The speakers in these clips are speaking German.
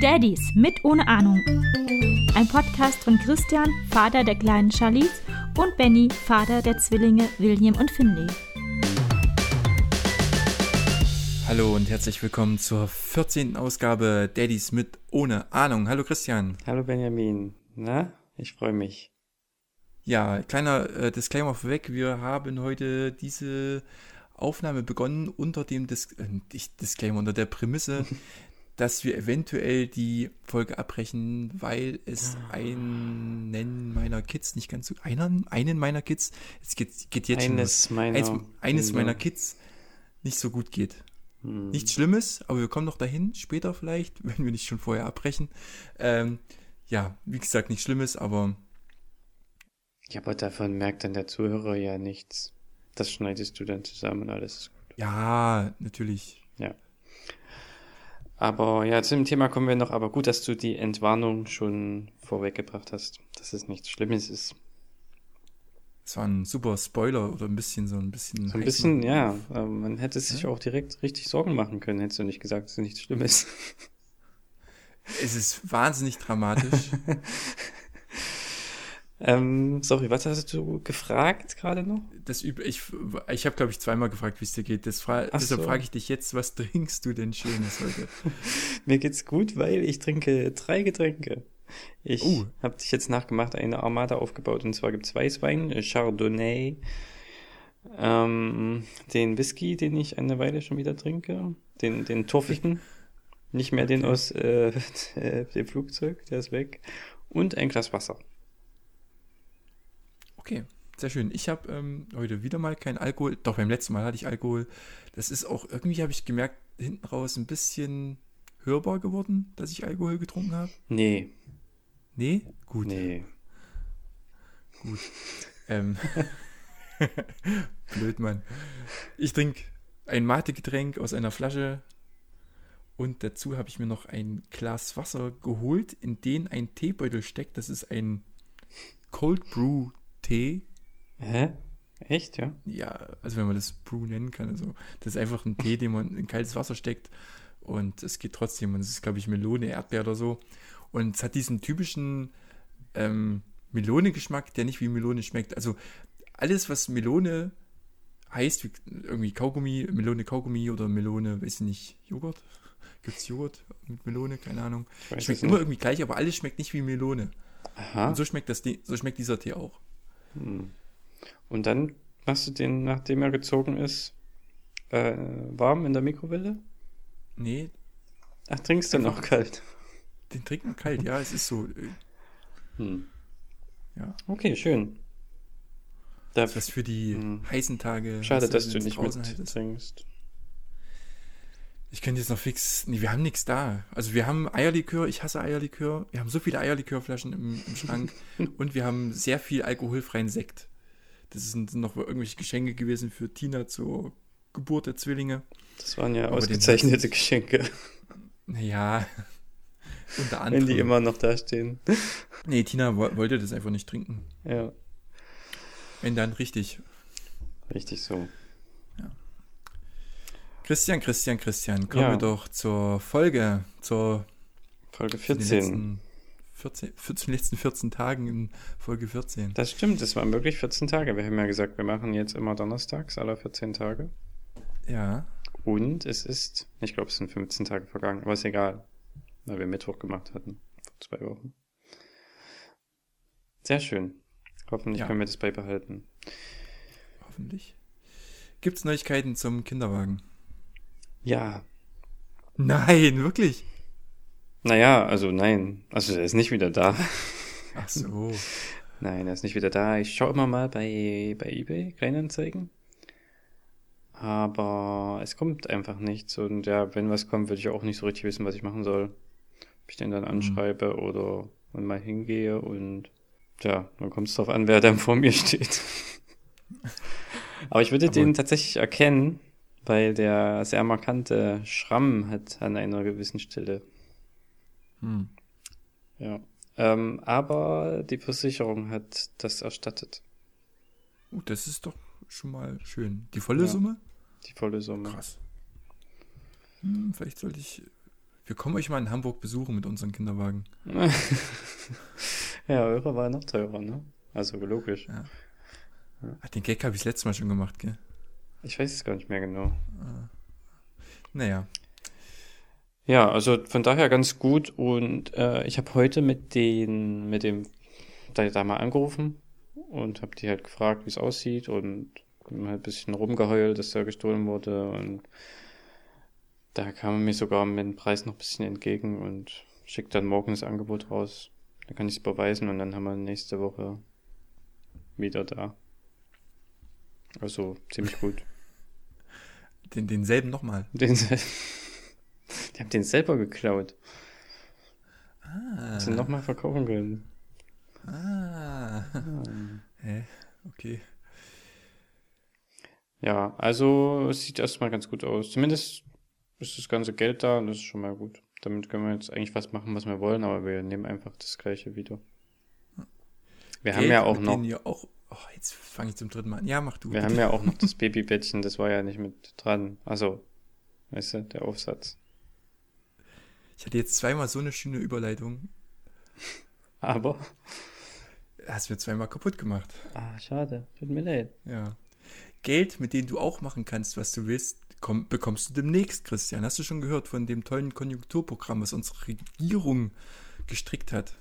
Daddies mit ohne Ahnung. Ein Podcast von Christian, Vater der kleinen Charlize, und Benny, Vater der Zwillinge William und Finley. Hallo und herzlich willkommen zur 14. Ausgabe Daddies mit ohne Ahnung. Hallo Christian. Hallo Benjamin. Na, ich freue mich. Ja, kleiner äh, Disclaimer vorweg. Wir haben heute diese Aufnahme begonnen unter dem Dis äh, Disclaimer, unter der Prämisse, dass wir eventuell die Folge abbrechen, weil es einen meiner Kids nicht ganz so, einen, einen meiner Kids, es geht, geht jetzt eines schon, meiner, eins, eines meiner Kids nicht so gut geht. Hm. Nichts Schlimmes, aber wir kommen noch dahin, später vielleicht, wenn wir nicht schon vorher abbrechen. Ähm, ja, wie gesagt, nichts Schlimmes, aber Ja, aber davon merkt dann der Zuhörer ja nichts. Das schneidest du dann zusammen und alles ist gut. ja, natürlich. Ja. Aber ja, zu dem Thema kommen wir noch. Aber gut, dass du die Entwarnung schon vorweggebracht hast, dass es nichts Schlimmes ist. Es war ein super Spoiler oder ein bisschen so ein bisschen. So ein bisschen, ja. aber Man hätte sich Ja. auch direkt richtig Sorgen machen können, hättest du nicht gesagt, dass es nichts Schlimmes. Es ist wahnsinnig dramatisch. ähm, sorry, was hast du gefragt gerade noch? Das üb ich ich habe, glaube ich, zweimal gefragt, wie es dir geht. Fra Ach deshalb so. frage ich dich jetzt, was trinkst du denn Schönes heute? Mir geht's gut, weil ich trinke drei Getränke. Ich Oh. habe dich jetzt nachgemacht, eine Armada aufgebaut. Und zwar gibt's Weißwein, äh, Chardonnay, ähm, den Whisky, den ich eine Weile schon wieder trinke, den, den torfigen, nicht mehr den Okay. aus äh, dem Flugzeug, der ist weg, und ein Glas Wasser. Okay, sehr schön. Ich habe ähm, heute wieder mal kein Alkohol. Doch beim letzten Mal hatte ich Alkohol. Das ist auch irgendwie, habe ich gemerkt, hinten raus ein bisschen hörbar geworden, dass ich Alkohol getrunken habe. Nee, Nee? Gut. nee. Gut. Ähm, blöd, Mann. Ich trinke ein Mate-Getränk aus einer Flasche und dazu habe ich mir noch ein Glas Wasser geholt, in den ein Teebeutel steckt. Das ist ein Cold Brew Tee. Hä? Echt, ja? Ja, also wenn man das Brew nennen kann. Also das ist einfach ein Tee, den man in kaltes Wasser steckt und es geht trotzdem. Und es ist, glaube ich, Melone, Erdbeer oder so. Und es hat diesen typischen ähm, Melone-Geschmack, der nicht wie Melone schmeckt. Also alles, was Melone heißt, wie irgendwie Kaugummi, Melone Kaugummi oder Melone, weiß ich nicht, Joghurt? Gibt es Joghurt mit Melone? Keine Ahnung. Schmeckt immer irgendwie gleich, aber alles schmeckt nicht wie Melone. Aha. Und so schmeckt, das, so schmeckt dieser Tee auch. Hm. Und dann machst du den, nachdem er gezogen ist, äh, warm in der Mikrowelle? Nee, Ach, trinkst du noch kalt? den trinkt man kalt, ja, es ist so. äh, Hm. Ja. Okay, schön. Da, Das ist was für die Hm. heißen Tage. schade, dass du nicht mit trinkst. Ich könnte jetzt noch fix. Nee, wir haben nichts da. Also wir haben Eierlikör, ich hasse Eierlikör. Wir haben so viele Eierlikörflaschen im, im Schrank und wir haben sehr viel alkoholfreien Sekt. Das sind noch irgendwelche Geschenke gewesen für Tina zur Geburt der Zwillinge. Das waren ja Aber den ausgezeichnete Geschenke, Naja, unter anderem. wenn die immer noch da stehen. Nee, Tina wo- wollte das einfach nicht trinken. Ja, Wenn dann richtig. richtig so. Christian, Christian, Christian, kommen Ja. wir doch zur Folge, zur Folge zu den 14. letzten 14, 14, letzten 14 Tagen in Folge 14. Das stimmt, das waren wirklich 14 Tage. Wir haben ja gesagt, wir machen jetzt immer donnerstags alle 14 Tage. Ja, Und es ist, ich glaube, es sind 15 Tage vergangen, aber ist egal, weil wir Mittwoch gemacht hatten, vor zwei Wochen. Sehr schön. Hoffentlich Ja. können wir das beibehalten. hoffentlich. Gibt's Neuigkeiten zum Kinderwagen? Ja, Nein, wirklich? naja, also nein, also er ist nicht wieder da. Ach so. Nein, er ist nicht wieder da. Ich schaue immer mal bei, bei eBay, Kleinanzeigen. Aber es kommt einfach nichts. Und ja, wenn was kommt, würde ich auch nicht so richtig wissen, was ich machen soll. Ob ich den dann anschreibe oder und mal hingehe und ja, dann kommt es drauf an, wer dann vor mir steht. Aber ich würde Aber- den tatsächlich erkennen, weil der sehr markante Schramm hat an einer gewissen Stelle. Hm. Ja. Ähm, aber die Versicherung hat das erstattet. Uh, das ist doch schon mal schön. Die volle Ja. Summe? Die volle Summe. Krass. Hm, vielleicht sollte ich. Wir kommen euch mal in Hamburg besuchen mit unserem Kinderwagen. ja, eure war noch teurer, ne? Also logisch. Ach, den Gag habe ich das letzte Mal schon gemacht, gell? Ich weiß es gar nicht mehr genau. Naja. Ja, also von daher ganz gut und äh, ich habe heute mit den, mit dem, da, da mal angerufen und habe die halt gefragt, wie es aussieht und halt ein bisschen rumgeheult, dass er gestohlen wurde und da kam er mir sogar mit dem Preis noch ein bisschen entgegen und schickt dann morgen das Angebot raus. Da kann ich es überweisen und dann haben wir nächste Woche wieder da. Also ziemlich gut. Den, denselben nochmal. Den, sel- die haben den selber geklaut. Ah. Sie nochmal verkaufen können. Ah. Hä? Okay. Ja, also es sieht erstmal ganz gut aus. Zumindest ist das ganze Geld da und das ist schon mal gut. Damit können wir jetzt eigentlich was machen, was wir wollen, aber wir nehmen einfach das gleiche wieder. Wir haben Geld, ja auch noch, ihr auch. Oh, jetzt fange ich zum dritten Mal an. Ja, mach du. wir haben ja auch noch das Babybettchen, das war ja nicht mit dran. Also, weißt du, der Aufsatz. Ich hatte jetzt zweimal so eine schöne Überleitung. Aber, Hast mir zweimal kaputt gemacht. ah, schade, tut mir leid. Ja. Geld, mit dem du auch machen kannst, was du willst, komm, bekommst du demnächst, Christian. Hast du schon gehört von dem tollen Konjunkturprogramm, was unsere Regierung gestrickt hat?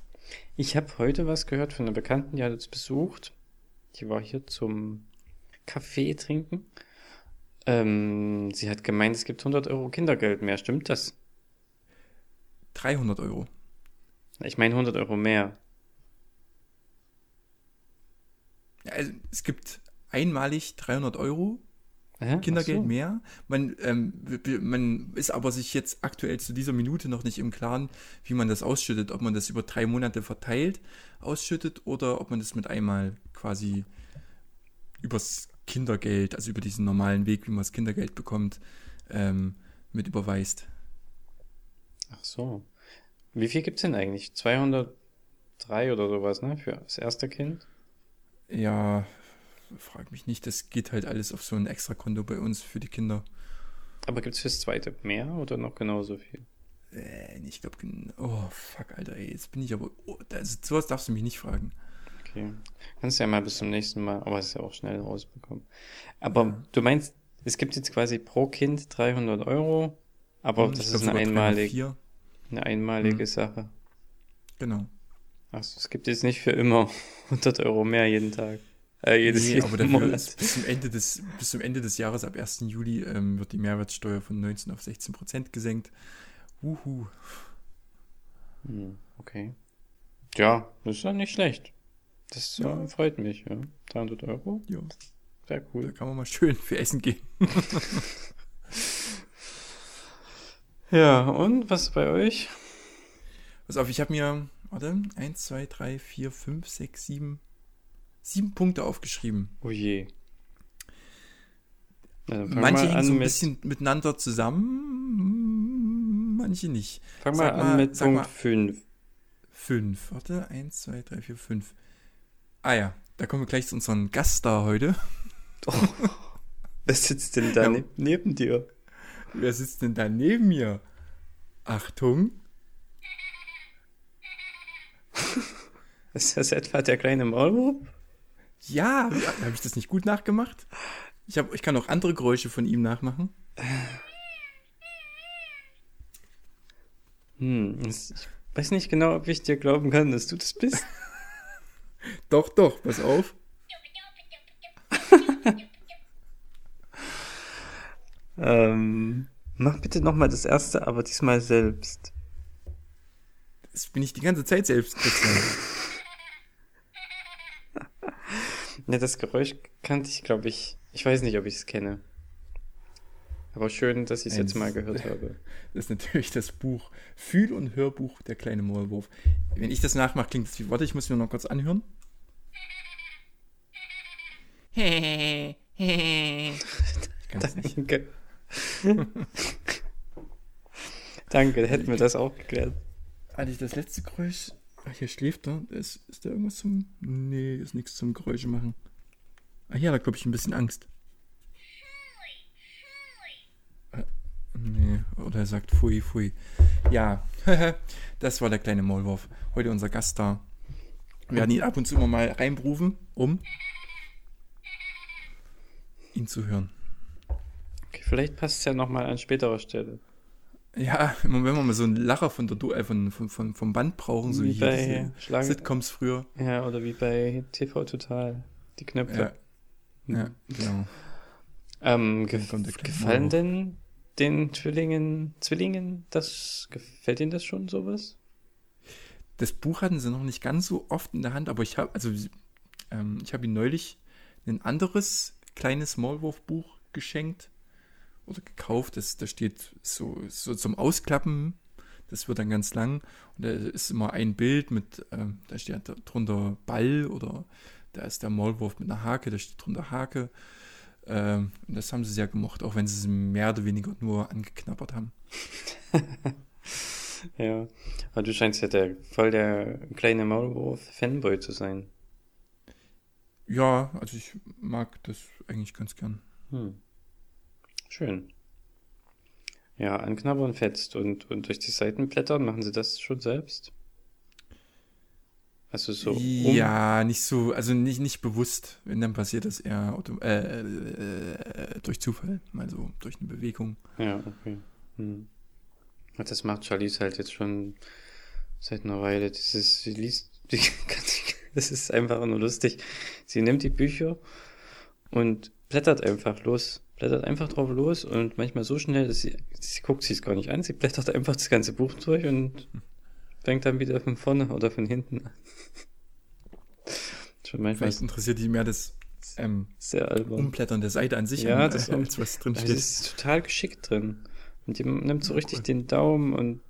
Ich habe heute was gehört von einer Bekannten, die hat uns besucht. Die war hier zum Kaffee trinken. Ähm, sie hat gemeint, es gibt 100 Euro Kindergeld mehr. Stimmt das? 300 Euro. Ich meine 100 Euro mehr. Also es gibt einmalig 300 Euro Hä? Kindergeld so. mehr. Man, ähm, man ist aber sich jetzt aktuell zu dieser Minute noch nicht im Klaren, wie man das ausschüttet. Ob man das über drei Monate verteilt ausschüttet oder ob man das mit einmal quasi übers Kindergeld, also über diesen normalen Weg, wie man das Kindergeld bekommt, ähm, mit überweist. Ach so. Wie viel gibt's denn eigentlich? 203 oder sowas, ne? Für das erste Kind? Ja, frag mich nicht, das geht halt alles auf so ein Extrakonto bei uns für die Kinder. Aber gibt's fürs zweite mehr oder noch genauso viel? Äh, ich glaube, oh fuck, Alter, ey, jetzt bin ich aber, oh, also sowas darfst du mich nicht fragen. Okay. Kannst ja mal bis zum nächsten Mal, aber es ist ja auch schnell rausbekommen. Aber Ja. du meinst, es gibt jetzt quasi pro Kind 300 Euro, aber Hm, das ich ist glaub, eine einmalige, 304. eine einmalige Hm. Sache. Genau. Achso, es gibt jetzt nicht für immer 100 Euro mehr jeden Tag. Äh, jedes Nee, jeden aber dafür Monat. ist bis zum Ende des, bis zum Ende des Jahres, ab 1. Juli, ähm, wird die Mehrwertsteuer von 19 auf 16 Prozent gesenkt. Wuhu. Hm, okay. Ja, das ist ja nicht schlecht. Das Ja. äh, freut mich, ja. 300 Euro, Ja, sehr da cool. kann man mal schön für Essen gehen. Ja, und was bei euch? Pass auf, ich habe mir, warte, 1, 2, 3, 4, 5, 6, 7, 7 Punkte aufgeschrieben. Oh je. Fang Manche mal hängen so ein mit, bisschen miteinander zusammen, manche nicht. fang mal sag an mal- mit Punkt mal- 5. 5, warte, 1, 2, 3, 4, 5. Ah ja, da kommen wir gleich zu unserem Gaststar heute. Wer sitzt denn da Ja. ne neben dir? Wer sitzt denn da neben mir? Achtung. Ist das etwa der kleine Maulwurf? Ja, habe ich das nicht gut nachgemacht? Ich, hab, ich kann auch andere Geräusche von ihm nachmachen. Hm, ich weiß nicht genau, ob ich dir glauben kann, dass du das bist. Doch, doch, pass auf. ähm, mach bitte nochmal das erste, aber diesmal selbst. Das bin ich die ganze Zeit selbst. Christian. Ne, das Geräusch kannte ich, glaube ich. Ich weiß nicht, ob ich es kenne. Aber schön, dass ich es jetzt mal das- gehört habe. Das ist natürlich das Buch Fühl- und Hörbuch Der kleine Maulwurf. Wenn ich das nachmache, klingt es wie. Warte, ich muss mir noch kurz anhören. Ich. Danke. Danke, hätten wir das auch geklärt. Hatte das letzte Geräusch. Ach, hier schläft er. Ist, ist da irgendwas zum. Nee, ist nichts zum Geräusche machen. Ah ja, da glaube ich ein bisschen Angst. Äh, nee, oder er sagt Pfui, Pfui. Ja, das war der kleine Maulwurf. Heute unser Gast da. Wir werden ihn ab und zu immer mal reinberufen, um ihn zu hören. Okay, vielleicht passt es ja nochmal an späterer Stelle. Ja, wenn wir mal so einen Lacher von der, äh, von, von, von, vom Band brauchen, so Wie wie bei diese Schlangen- Sitcoms früher. Ja, oder wie bei TV Total. Die Knöpfe. Ja, ja genau. Ähm, kleine gefallen denn den Zwillingen, Zwillingen, das gefällt ihnen das schon sowas? Das Buch hatten sie noch nicht ganz so oft in der Hand, aber ich habe, also ähm, ich habe ihm neulich ein anderes kleines Maulwurf-Buch geschenkt oder gekauft. Das, da steht so, so zum Ausklappen. Das wird dann ganz lang und da ist immer ein Bild mit, ähm, da steht drunter Ball oder da ist der Maulwurf mit einer Hake, da steht drunter Hake. Ähm, und das haben sie sehr gemocht, auch wenn sie es mehr oder weniger nur angeknabbert haben. Ja. Aber du scheinst ja der voll der kleine Maulwurf-Fanboy zu sein. Ja, also ich mag das eigentlich ganz gern. Hm. Schön. Ja, anknabbern fetzt und, und durch die Seiten blättern, machen sie das schon selbst? Also so um, Ja, nicht so, also nicht, nicht bewusst. Wenn dann passiert das eher auto, äh, äh, äh, durch Zufall, mal so durch eine Bewegung. Ja, okay. Hm. Das macht Charlize halt jetzt schon seit einer Weile. Dieses, sie liest, die, das ist einfach nur lustig. Sie nimmt die Bücher und blättert einfach los. Blättert einfach drauf los und manchmal so schnell, dass sie, sie guckt sich es gar nicht an. Sie blättert einfach das ganze Buch durch und fängt dann wieder von vorne oder von hinten an. Schon manchmal Vielleicht interessiert die mehr das ähm, sehr albern. Umblättern der Seite an sich, Ja, an, das äh, als was drin steht. ist total geschickt drin. Und die nimmt so richtig cool. den Daumen und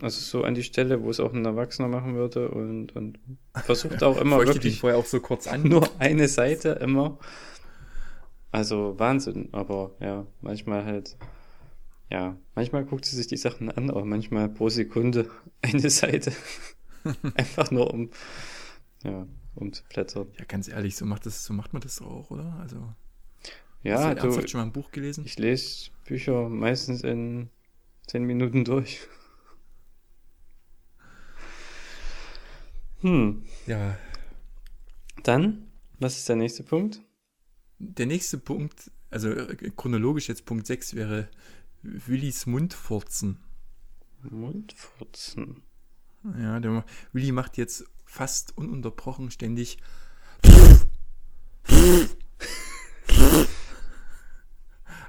also so an die Stelle, wo es auch ein Erwachsener machen würde und, und versucht auch immer wirklich vorher auch so kurz an. nur eine Seite immer. Also Wahnsinn, aber ja, manchmal halt, ja, manchmal guckt sie sich die Sachen an, aber manchmal pro Sekunde eine Seite. Einfach nur um, ja, um zu blättern. Ja, ganz ehrlich, so macht, das, so macht man das auch, oder? Also, Ja, hast du du, schon mal ein Buch gelesen? Ich lese Bücher meistens in zehn Minuten durch. Hm, Ja. dann, was ist der nächste Punkt? Der nächste Punkt, also äh, chronologisch jetzt Punkt 6 wäre Willis Mundfurzen. Mundfurzen. Ja, der, Willi macht jetzt fast ununterbrochen ständig.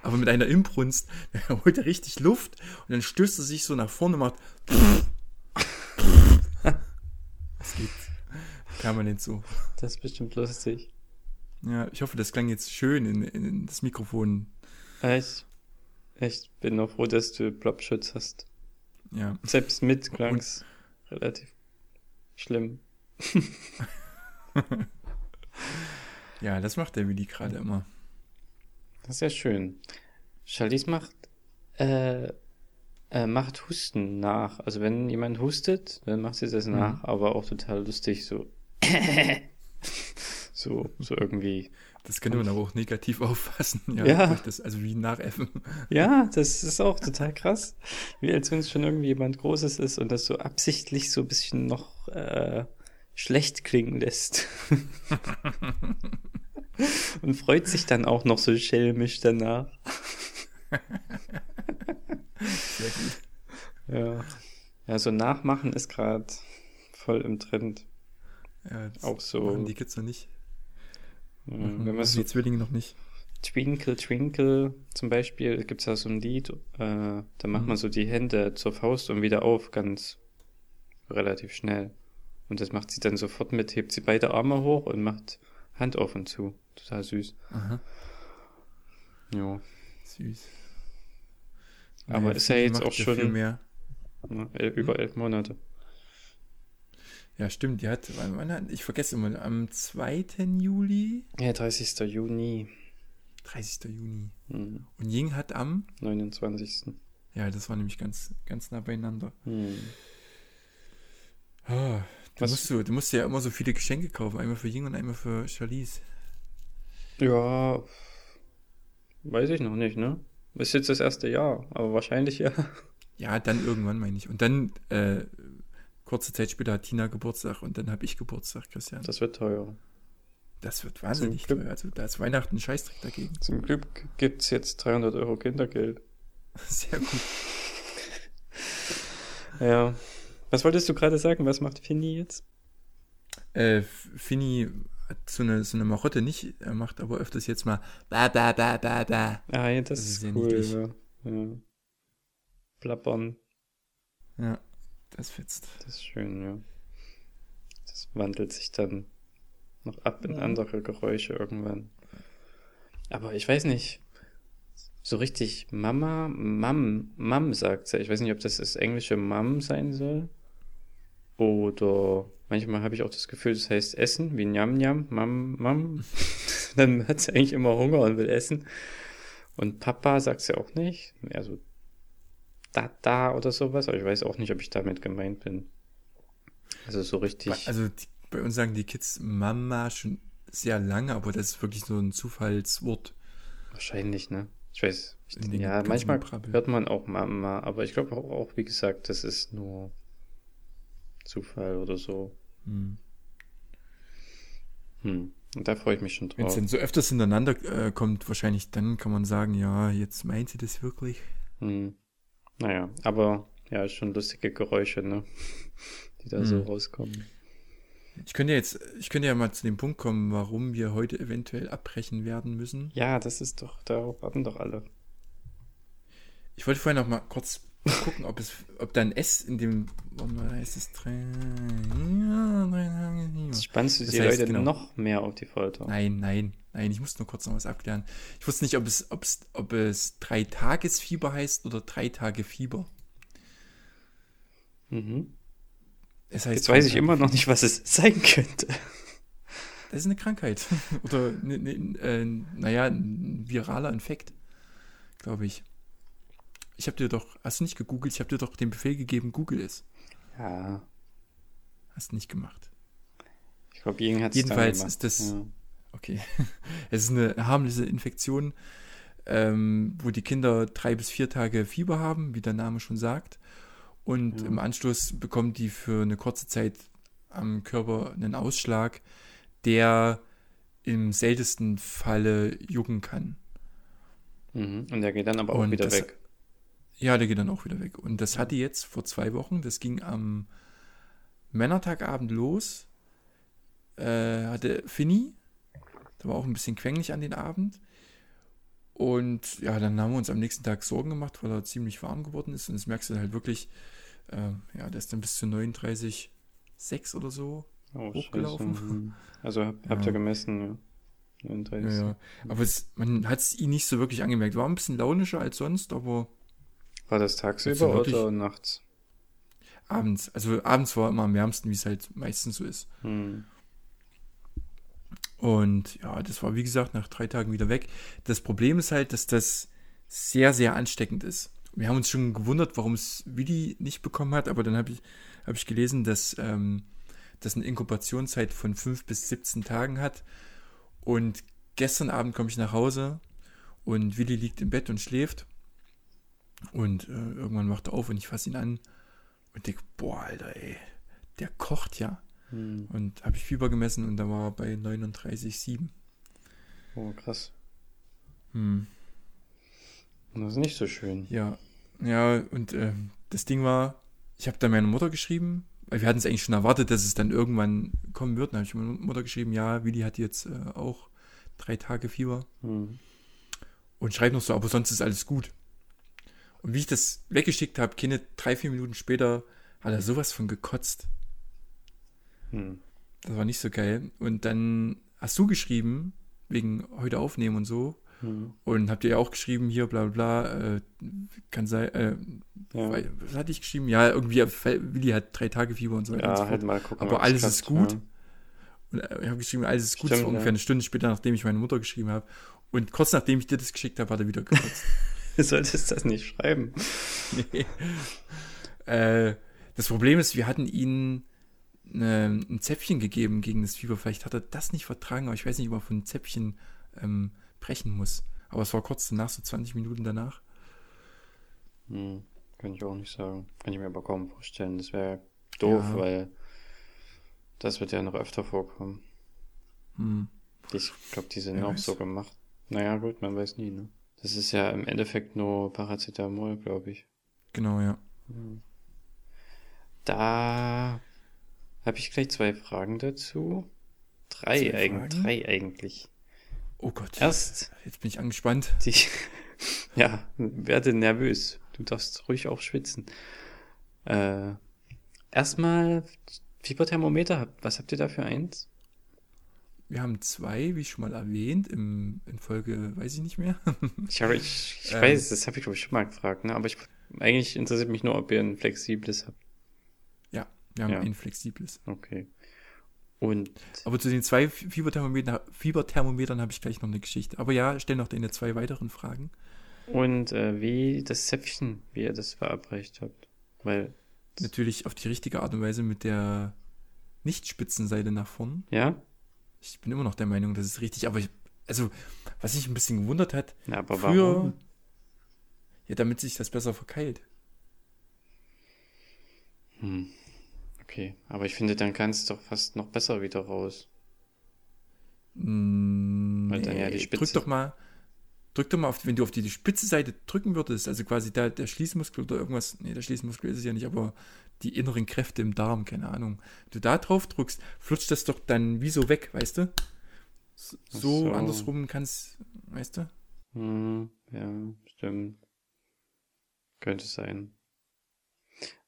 Aber mit einer Imbrunst, er holt er richtig Luft und dann stößt er sich so nach vorne und macht. Das geht permanent so. Das ist bestimmt lustig. Ja, ich hoffe, das klang jetzt schön in, in das Mikrofon. Ich, ich bin noch froh, dass du Plopschutz hast. Ja, Selbst mit klang's relativ schlimm. ja, das macht der Willi gerade immer. Das ist ja schön. Charlize macht, äh, äh, macht Husten nach. Also wenn jemand hustet, dann macht sie das Mhm. nach, aber auch total lustig, so. so, so irgendwie. Das könnte man aber auch negativ auffassen. Ja, Ja. Das, also wie nachäffen. Ja, das ist auch total krass. Wie als wenn es schon irgendwie jemand Großes ist und das so absichtlich so ein bisschen noch äh, schlecht klingen lässt. und freut sich dann auch noch so schelmisch danach. Sehr gut. Ja. Ja, so Nachmachen ist gerade voll im Trend. Ja, Auch so. machen die Kids noch nicht. Äh, Machen Wenn man so die Zwillinge noch nicht. Twinkle Twinkle zum Beispiel, gibt es da so ein Lied, äh, da macht Mhm. man so die Hände zur Faust und wieder auf, ganz relativ schnell. Und das macht sie dann sofort mit, hebt sie beide Arme hoch und macht Hand auf und zu. Total süß. Aha, Ja. süß. Aber ist ja jetzt auch schon- mehr. ja el über elf Monate. Ja, stimmt, die hat, wann, wann hat, ich vergesse immer, am 2. Juli, Ja, 30. Juni, 30. Juni. hm, Und Ying hat am, 29. ja, das war nämlich ganz, ganz nah beieinander. Hm. Ah, du, Was- musst, du, du musst ja immer so viele Geschenke kaufen, einmal für Ying und einmal für Charlize. Ja, weiß ich noch nicht, ne? Ist jetzt das erste Jahr, aber wahrscheinlich ja. Ja, dann irgendwann meine ich. Und dann, äh, kurze Zeit später hat Tina Geburtstag und dann habe ich Geburtstag, Christian. Das wird teuer. Das wird wahnsinnig Zum teuer. Also da ist Weihnachten ein Scheißdreck dagegen. Zum Glück gibt's jetzt 300 Euro Kindergeld. Sehr gut. Ja. Was wolltest du gerade sagen? Was macht Finny jetzt? Äh, Fini hat so eine, so eine Marotte nicht, er macht aber öfters jetzt mal ba ba ba ba ba. Ah, ja, das, Das ist ist cool. niedlich. Ja. ja. Plappern, Ja, das fetzt. das ist schön, ja. Das wandelt sich dann noch ab in Ja. andere Geräusche irgendwann. Aber ich weiß nicht, so richtig Mama, Mam, Mam sagt sie. Ich weiß nicht, ob das das englische Mam sein soll. Oder manchmal habe ich auch das Gefühl, das heißt Essen, wie Njam Njam, Mam, Mam. Dann hat sie eigentlich immer Hunger und will essen. Und Papa sagt sie auch nicht. Mehr so da, da oder sowas. Aber ich weiß auch nicht, ob ich damit gemeint bin. Also so richtig. Also die, bei uns sagen die Kids Mama schon sehr lange, aber das ist wirklich so ein Zufallswort. Wahrscheinlich, ne? Ich weiß. Ich, ja, manchmal Brabbel. hört man auch Mama, aber ich glaube auch, auch, wie gesagt, das ist nur Zufall oder so. Hm. Hm. Und da freue ich mich schon Wenn es drauf. dann so öfters hintereinander äh, kommt, wahrscheinlich dann kann man sagen, ja, jetzt meint sie das wirklich. Hm. Naja, aber ja, schon lustige Geräusche, ne? Die da so Hm. rauskommen. Ich könnte jetzt, ich könnte ja mal zu dem Punkt kommen, warum wir heute eventuell abbrechen werden müssen. Ja, das ist doch, darauf warten doch alle. Ich wollte vorher noch mal kurz gucken, ob es, ob da ein S in dem, mal, da ist es. Jetzt spannst du Das die heißt, Leute genau. noch mehr auf die Folter. Nein, nein, nein, ich muss nur kurz noch was abklären. Ich wusste nicht, ob es, ob es, ob es drei Tagesfieber heißt oder drei Tage Fieber. Mhm. Es heißt Jetzt weiß ich immer noch nicht, was es sein könnte. Das ist eine Krankheit. Oder, ne, ne, äh, naja, ein viraler Infekt, glaube ich. Ich habe dir doch, hast du nicht gegoogelt? Ich habe dir doch den Befehl gegeben, Google es. Ja, Hast nicht gemacht. ich glaube, Ying hat es Jedenfalls ist das- Ja. Okay. Es ist eine harmlose Infektion, ähm, wo die Kinder drei bis vier Tage Fieber haben, wie der Name schon sagt. Und Ja. im Anschluss bekommen die für eine kurze Zeit am Körper einen Ausschlag, der im seltensten Falle jucken kann. Mhm. Und der geht dann aber auch Und wieder das- weg. Ja, der geht dann auch wieder weg. Und das hatte jetzt vor zwei Wochen, das ging am Männertagabend los, äh, hatte Finny, da war auch ein bisschen quengelig an den Abend. Und ja, dann haben wir uns am nächsten Tag Sorgen gemacht, weil er ziemlich warm geworden ist. Und das merkst du halt wirklich, äh, ja, der ist dann bis zu 39,6 oder so. Oh, hochgelaufen. scheiße. Also hab, habt Ja. ihr gemessen, ja. 39. Ja, ja. Aber es, man hat es ihn nicht so wirklich angemerkt. War ein bisschen launischer als sonst, aber War das tagsüber wirklich- oder nachts? abends. Also abends war immer am wärmsten, wie es halt meistens so ist. Hm. Und ja, das war wie gesagt nach drei Tagen wieder weg. Das Problem ist halt, dass das sehr, sehr ansteckend ist. Wir haben uns schon gewundert, warum es Willi nicht bekommen hat, aber dann habe ich, hab ich gelesen, dass ähm, das eine Inkubationszeit von 5 bis 17 Tagen hat. Und gestern Abend komme ich nach Hause und Willi liegt im Bett und schläft. Und äh, irgendwann wacht er auf und ich fasse ihn an und denke, boah, Alter, ey, der kocht ja. Hm. Und habe ich Fieber gemessen und da war er bei 39,7. Oh, krass. Hm. Das ist nicht so schön. Ja, ja, und ähm, das Ding war, ich habe da meiner Mutter geschrieben, weil wir hatten es eigentlich schon erwartet, dass es dann irgendwann kommen wird. Dann habe ich meiner Mutter geschrieben, ja, Willi hat jetzt äh, auch drei Tage Fieber Hm. und schreibt noch so, aber sonst ist alles gut. Und wie ich das weggeschickt habe, keine drei, vier Minuten später, hat er sowas von gekotzt. Hm. Das war nicht so geil. Und dann hast du geschrieben, wegen heute aufnehmen und so. Hm. Und habt ihr ja auch geschrieben, hier, bla bla, bla, äh, kann sein, äh, Ja, was hatte ich geschrieben? Ja, irgendwie, Willi hat drei Tage Fieber und so weiter so ja fort. halt mal gucken. Aber alles klappt, ist gut. Ja. Und äh, ich habe geschrieben, alles ist gut. Stimmt, war ungefähr ja. eine Stunde später, nachdem ich meine Mutter geschrieben habe. Und kurz nachdem ich dir das geschickt habe, hat er wieder gekotzt. Solltest das nicht schreiben. nee. äh, das Problem ist, wir hatten ihm eine, ein Zäpfchen gegeben gegen das Fieber. Vielleicht hat er das nicht vertragen, aber ich weiß nicht, ob er von Zäpfchen ähm, brechen muss. Aber es war kurz danach, so 20 Minuten danach. Hm, kann ich auch nicht sagen. Kann ich mir aber kaum vorstellen. Das wäre doof, Ja. weil das wird ja noch öfter vorkommen. Hm. Ich glaube, die sind Wer auch weiß. so gemacht. Naja, gut, man weiß nie, ne? Das ist ja im Endeffekt nur Paracetamol, glaube ich. Genau, ja. Da habe ich gleich zwei Fragen dazu. Drei, eigen, drei eigentlich. Oh Gott. Erst Jetzt bin ich angespannt. die, ja, werde nervös. Du darfst ruhig auch schwitzen. Äh, erstmal Fieberthermometer. Was habt ihr da für eins? Wir haben zwei, wie schon mal erwähnt, im, in Folge, weiß ich nicht mehr. Ich, habe, ich, ich Ähm. weiß, das habe ich glaube ich schon mal gefragt, ne? Aber ich, eigentlich interessiert mich nur, ob ihr ein flexibles habt. ja, wir haben Ja. ein flexibles. Okay. Und Aber zu den zwei Fieberthermometern, Fieberthermometern habe ich gleich noch eine Geschichte. Aber ja, stell noch deine zwei weiteren Fragen. Und äh, wie das Zäpfchen, wie ihr das verabreicht habt. Weil, Natürlich auf die richtige Art und Weise mit der Nicht-Spitzenseite nach vorn. ja? Ich bin immer noch der Meinung, das ist richtig. Aber ich, also, was mich ein bisschen gewundert hat, Na, aber früher, warum? ja, damit sich das besser verkeilt. Hm. Okay, aber ich finde, dann kannst du doch fast noch besser wieder raus. Mm, ja die nee, Spitze- Drück doch mal, drück doch mal auf, wenn du auf die, die spitze Seite drücken würdest, also quasi da, der Schließmuskel oder irgendwas, nee, der Schließmuskel ist es ja nicht, aber die inneren Kräfte im Darm, keine Ahnung. Wenn du da drauf drückst, flutscht das doch dann wie so weg, weißt du? So, so andersrum kannst, weißt du? Hm, ja, stimmt. Könnte sein.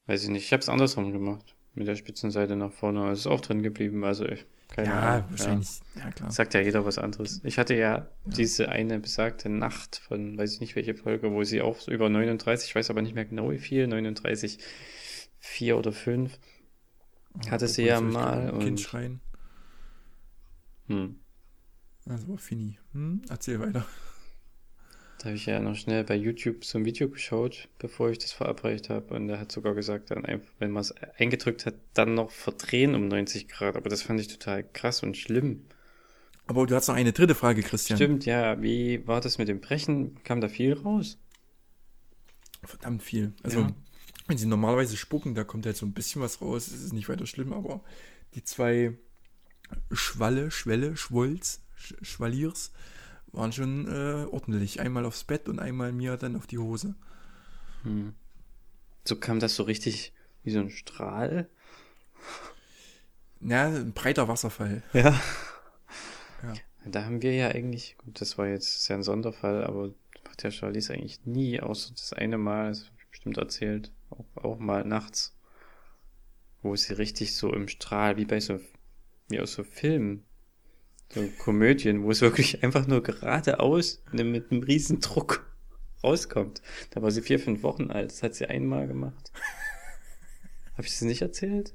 Weiß ich nicht. Ich habe es andersrum gemacht. Mit der Spitzenseite nach vorne. Es ist auch drin geblieben. Also, ich, keine ja, Ahnung. wahrscheinlich, ja, klar. Sagt ja jeder was anderes. Ich hatte ja, diese eine besagte Nacht von, weiß ich nicht welche Folge, wo sie auch so über 39, ich weiß aber nicht mehr genau wie viel, 39, 4 oder 5. hatte sie Oh, ja mal ein Kind und- schreien. Hm. Also Fini. Hm? Erzähl weiter. Da habe ich ja noch schnell bei YouTube so ein Video geschaut, bevor ich das verabreicht habe. Und er hat sogar gesagt, dann einfach, wenn man es eingedrückt hat, dann noch verdrehen um 90 Grad. Aber das fand ich total krass und schlimm. Aber du hast noch eine dritte Frage, Christian. Stimmt, ja. Wie war das mit dem Brechen? Kam da viel raus? Verdammt viel. Also, Ja. wenn sie normalerweise spucken, da kommt halt so ein bisschen was raus. Es ist nicht weiter schlimm, aber die zwei Schwalle, Schwelle, Schwolz, Sch Schwaliers waren schon äh, ordentlich. Einmal aufs Bett und einmal mir dann auf die Hose. Hm. So kam das so richtig wie so ein Strahl. Ja, ein breiter Wasserfall. Ja. Ja. Da haben wir ja eigentlich, gut, das war jetzt sehr ein Sonderfall, aber macht ja Charlize eigentlich nie, außer das eine Mal, das habe ich bestimmt erzählt, auch, auch mal nachts, wo sie richtig so im Strahl, wie bei so, wie aus so Filmen, so Komödien, wo es wirklich einfach nur geradeaus ne, mit einem riesen Druck rauskommt. Da war sie vier, fünf Wochen alt, das hat sie einmal gemacht. Habe ich das nicht erzählt?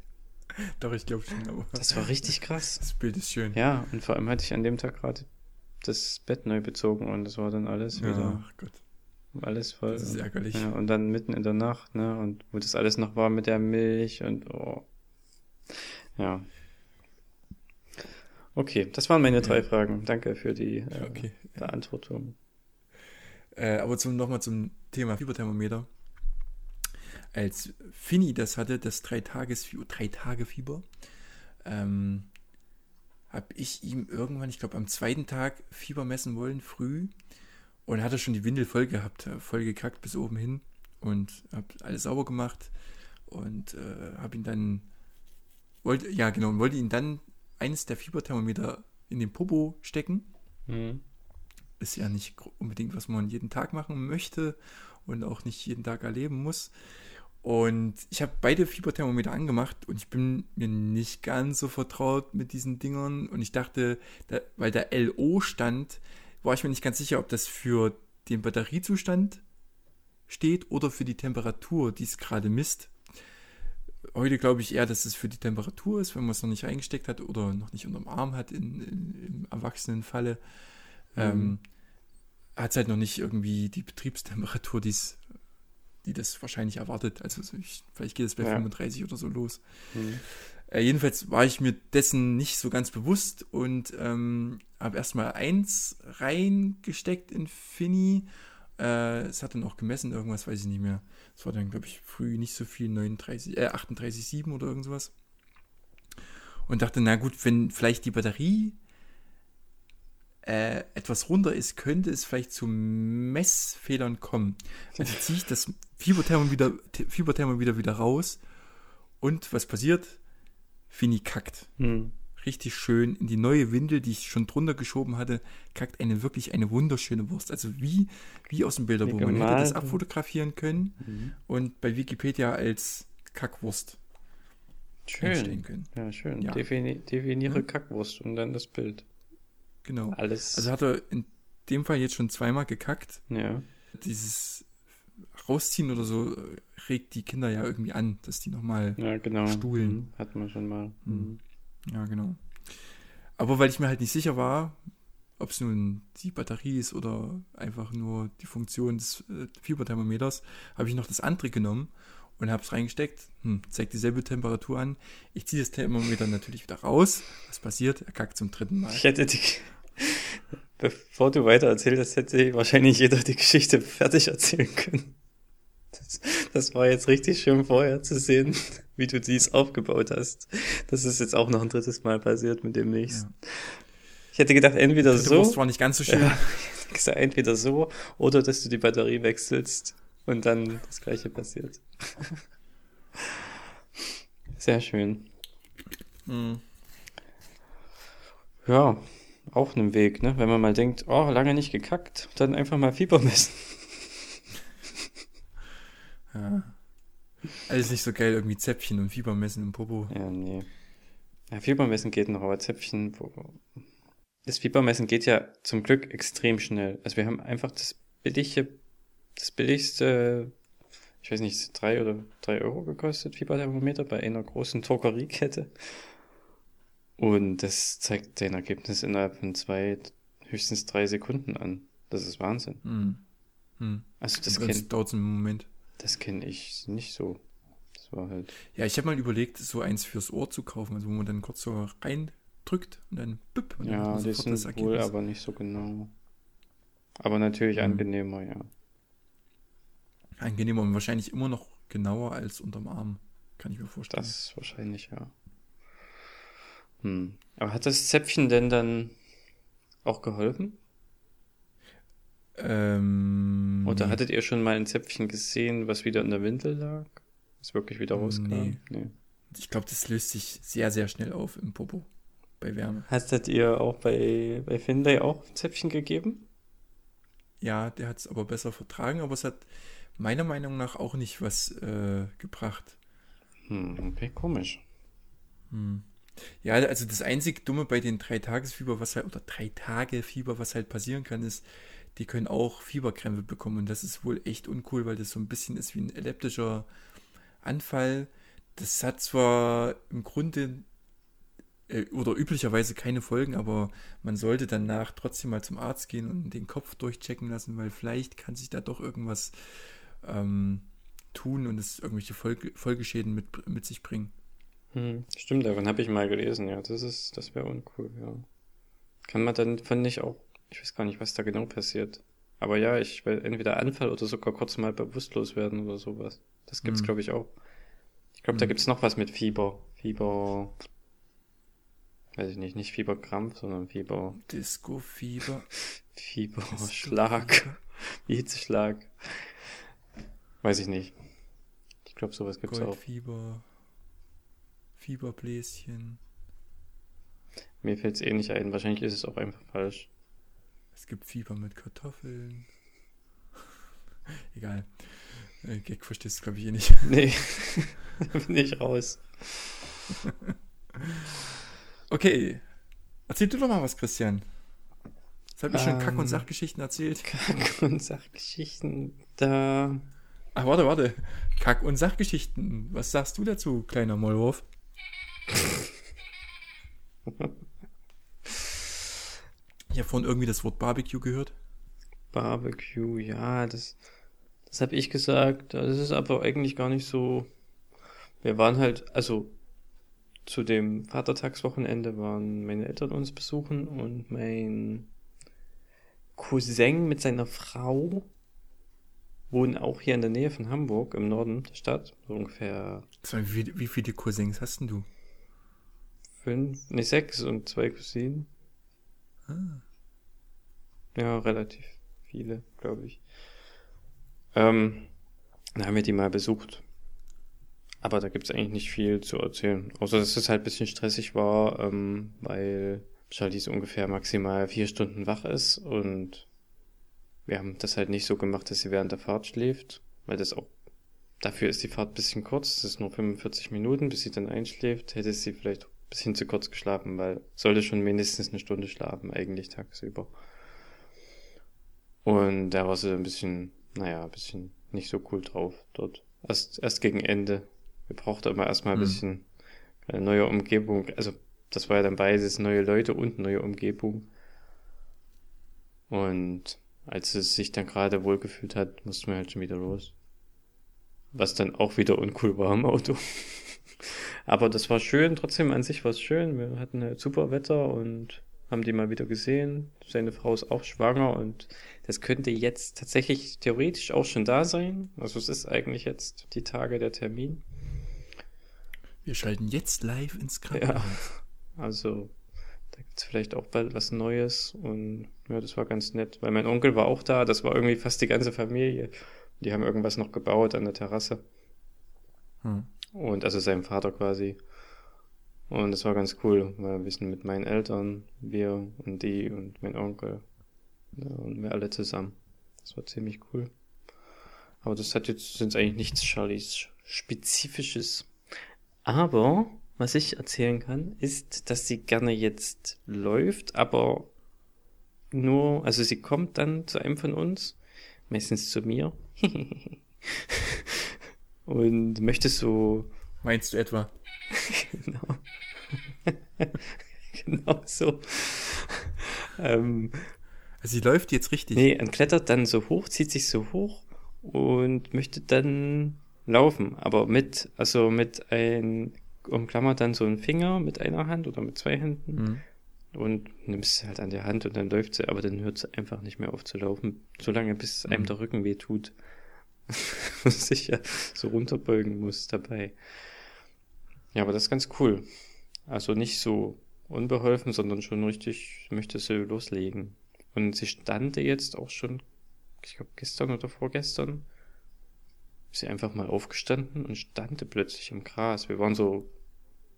Doch, ich glaube schon, aber Das war richtig krass. das Bild ist schön. Ja, und vor allem hatte ich an dem Tag gerade das Bett neu bezogen und das war dann alles wieder, Ach Gott, alles voll. das ist ärgerlich. Ja, und dann mitten in der Nacht, ne, und wo das alles noch war mit der Milch und, oh. Ja. Okay, das waren meine drei Ja. Fragen. Danke für die äh, Okay. Beantwortung. Äh, aber zum, nochmal zum Thema Fieberthermometer. Als Fini das hatte, das Drei-Tage-Fieber, ähm, habe ich ihm irgendwann, ich glaube am zweiten Tag Fieber messen wollen, früh. Und hatte schon die Windel voll gehabt, äh, voll gekackt bis oben hin. Und habe alles sauber gemacht. Und äh, habe ihn dann, wollte, ja genau, und wollte ihn dann eines der Fieberthermometer in den Popo stecken Mhm. ist ja nicht unbedingt, was man jeden Tag machen möchte und auch nicht jeden Tag erleben muss. Und ich habe beide Fieberthermometer angemacht und ich bin mir nicht ganz so vertraut mit diesen Dingern. Und ich dachte, da, weil da LO stand, war ich mir nicht ganz sicher, ob das für den Batteriezustand steht oder für die Temperatur, die es gerade misst. Heute glaube ich eher, dass es für die Temperatur ist, wenn man es noch nicht eingesteckt hat oder noch nicht unterm Arm hat in, in, im Erwachsenenfalle. Ähm, hat es halt noch nicht irgendwie die Betriebstemperatur, die's, die das wahrscheinlich erwartet. Also so ich, vielleicht geht es bei Ja. 35 oder so los. Mhm. Äh, jedenfalls war ich mir dessen nicht so ganz bewusst und ähm, habe erstmal eins reingesteckt in Finny. Äh, es hat dann auch gemessen, irgendwas weiß ich nicht mehr. Es war dann, glaube ich, früh nicht so viel, 39, äh, 38,7 oder irgend sowas. Und dachte, na gut, wenn vielleicht die Batterie äh, etwas runter ist, könnte es vielleicht zu Messfehlern kommen. Also ziehe ich das Fieberthermon wieder, Fieberthermon wieder, wieder raus und was passiert? Fini kackt. Hm. Richtig schön in die neue Windel, die ich schon drunter geschoben hatte, kackt eine wirklich eine wunderschöne Wurst. Also wie, wie aus dem Bilderbuch. Man hätte das abfotografieren können mhm. und bei Wikipedia als Kackwurst schön. können. Ja, schön. Ja. Defini definiere ja. Kackwurst und dann das Bild. Genau. Alles. Also hat er in dem Fall jetzt schon zweimal gekackt. Ja. Dieses Rausziehen oder so regt die Kinder ja irgendwie an, dass die nochmal ja, genau. stuhlen. Mhm. Hat man schon mal. Mhm. Ja, genau. Aber weil ich mir halt nicht sicher war, ob es nun die Batterie ist oder einfach nur die Funktion des äh, Fieberthermometers, habe ich noch das andere genommen und habe es reingesteckt. Hm, zeigt dieselbe Temperatur an. Ich ziehe das Thermometer natürlich wieder raus. Was passiert? Er kackt zum dritten Mal. Ich hätte die, bevor du weiter erzählt hast, hätte wahrscheinlich jeder die Geschichte fertig erzählen können. Das, das war jetzt richtig schön vorher zu sehen, wie du dies aufgebaut hast. Das ist jetzt auch noch ein drittes Mal passiert mit dem nächsten. Ja. Ich hätte gedacht, entweder so. Das war nicht ganz so schön. Ja, entweder so oder dass du die Batterie wechselst und dann das gleiche passiert. Sehr schön. Mhm. Ja, auch ein Weg, ne? Wenn man mal denkt, oh, lange nicht gekackt, dann einfach mal Fieber messen. Ja. Alles nicht so geil, irgendwie Zäpfchen und Fieber messen im Popo. Ja, nee. Ja, Fiebermessen geht noch, aber Zäpfchen, das Fiebermessen geht ja zum Glück extrem schnell. Also wir haben einfach das billige das billigste, ich weiß nicht, drei oder drei Euro gekostet, Fieberthermometer bei einer großen Drogeriekette. Und das zeigt dein Ergebnis innerhalb von zwei, höchstens drei Sekunden an. Das ist Wahnsinn. Hm. Hm. Also das kenn, dauert einen Moment. Das kenne ich nicht so. Das war halt. Ja, ich habe mal überlegt, so eins fürs Ohr zu kaufen, also wo man dann kurz so reindrückt und dann büpp, und Ja, dann die sind wohl aber nicht so genau. Aber natürlich hm. angenehmer, ja angenehmer und wahrscheinlich immer noch genauer als unterm Arm. Kann ich mir vorstellen. Das ist wahrscheinlich, ja. Hm. Aber hat das Zäpfchen denn dann auch geholfen? Ähm, Oder hattet ihr schon mal ein Zäpfchen gesehen, was wieder in der Windel lag? Was wirklich wieder rauskam? Nee. nee. Ich glaube, das löst sich sehr, sehr schnell auf im Popo bei Wärme. Hattet ihr auch bei, bei Finlay auch ein Zäpfchen gegeben? Ja, der hat es aber besser vertragen, aber es hat meiner Meinung nach auch nicht was äh, gebracht. Hm, okay, komisch. Hm. Ja, also das einzig Dumme bei den drei Tagesfieber, was halt, oder drei Tage Fieber, was halt passieren kann, ist, die können auch Fieberkrämpfe bekommen und das ist wohl echt uncool, weil das so ein bisschen ist wie ein elliptischer Anfall. Das hat zwar im Grunde äh, oder üblicherweise keine Folgen, aber man sollte danach trotzdem mal zum Arzt gehen und den Kopf durchchecken lassen, weil vielleicht kann sich da doch irgendwas ähm, tun und es irgendwelche Folge, Folgeschäden mit, mit sich bringen. Hm, stimmt, davon habe ich mal gelesen, ja. Das ist, das wäre uncool, ja. Kann man dann, fand ich auch, ich weiß gar nicht, was da genau passiert. Aber ja, ich will entweder Anfall oder sogar kurz mal bewusstlos werden oder sowas. Das gibt's, hm. glaube ich, auch. Ich glaube, hm. da gibt's noch was mit Fieber. Fieber. Weiß ich nicht, nicht Fieberkrampf, sondern Fieber. Disco-Fieber. Fieberschlag. Disco Hitzeschlag. Weiß ich nicht. Ich glaube, sowas gibt es auch. Fieber, Fieberbläschen. Mir fällt es eh nicht ein. Wahrscheinlich ist es auch einfach falsch. Es gibt Fieber mit Kartoffeln. Egal. Äh, Gag verstehst du, glaube ich, eh nicht. Nee, da bin ich raus. okay. Erzähl du doch mal was, Christian. Das hat mir ähm, schon Kack- und Sachgeschichten erzählt. Kack- und Sachgeschichten, da Ach, warte, warte. Kack- und Sachgeschichten. Was sagst du dazu, kleiner Mollwurf? ich habe vorhin irgendwie das Wort Barbecue gehört. Barbecue, ja, das, das habe ich gesagt. Das ist aber eigentlich gar nicht so. Wir waren halt, also zu dem Vatertagswochenende waren meine Eltern uns besuchen und mein Cousin mit seiner Frau wohnen auch hier in der Nähe von Hamburg, im Norden der Stadt. So ungefähr. Wie, wie viele Cousins hast denn du? Fünf, ne, sechs und zwei Cousinen. Ah. Ja, relativ viele, glaube ich. Ähm, dann haben wir die mal besucht. Aber da gibt es eigentlich nicht viel zu erzählen. Außer dass es halt bisschen stressig war, ähm, weil Charlize ungefähr maximal vier Stunden wach ist und wir haben das halt nicht so gemacht, dass sie während der Fahrt schläft, weil das auch dafür ist die Fahrt bisschen kurz, das ist nur 45 Minuten, bis sie dann einschläft, hätte sie vielleicht bisschen zu kurz geschlafen, weil sollte schon mindestens eine Stunde schlafen, eigentlich tagsüber. Und da war sie ein bisschen, naja, ein bisschen nicht so cool drauf dort. Erst, erst gegen Ende. Wir brauchten immer erstmal ein mhm. bisschen eine neue Umgebung. Also, das war ja dann beides neue Leute und neue Umgebung. Und als es sich dann gerade wohlgefühlt hat, mussten wir halt schon wieder los. Was dann auch wieder uncool war im Auto. Aber das war schön, trotzdem an sich war es schön. Wir hatten halt super Wetter und haben die mal wieder gesehen. Seine Frau ist auch schwanger und das könnte jetzt tatsächlich theoretisch auch schon da sein. Also es ist eigentlich jetzt die Tage der Termin. Wir schalten jetzt live ins Krankenhaus. Ja, also da gibt es vielleicht auch bald was Neues und ja, das war ganz nett, weil mein Onkel war auch da, das war irgendwie fast die ganze Familie. Die haben irgendwas noch gebaut an der Terrasse. Hm. Und also sein Vater quasi. Und das war ganz cool, weil wir sind mit meinen Eltern, wir und die und mein Onkel ja, und wir alle zusammen. Das war ziemlich cool. Aber das hat jetzt sind eigentlich nichts Charlies spezifisches. Aber was ich erzählen kann, ist, dass sie gerne jetzt läuft, aber nur, also sie kommt dann zu einem von uns, meistens zu mir, und möchte so. Meinst du etwa? genau. genau so. ähm, also sie läuft jetzt richtig. Nee, und klettert dann so hoch, zieht sich so hoch und möchte dann laufen, aber mit, also mit ein, umklammert dann so einen Finger mit einer Hand oder mit zwei Händen mhm. und nimmst sie halt an der Hand und dann läuft sie, aber dann hört sie einfach nicht mehr auf zu laufen, solange bis mhm. einem der Rücken weh tut. sich ja so runterbeugen muss dabei. Ja, aber das ist ganz cool. Also nicht so unbeholfen, sondern schon richtig möchte sie loslegen. Und sie stand jetzt auch schon, ich glaube gestern oder vorgestern, ist sie einfach mal aufgestanden und stand plötzlich im Gras. Wir waren so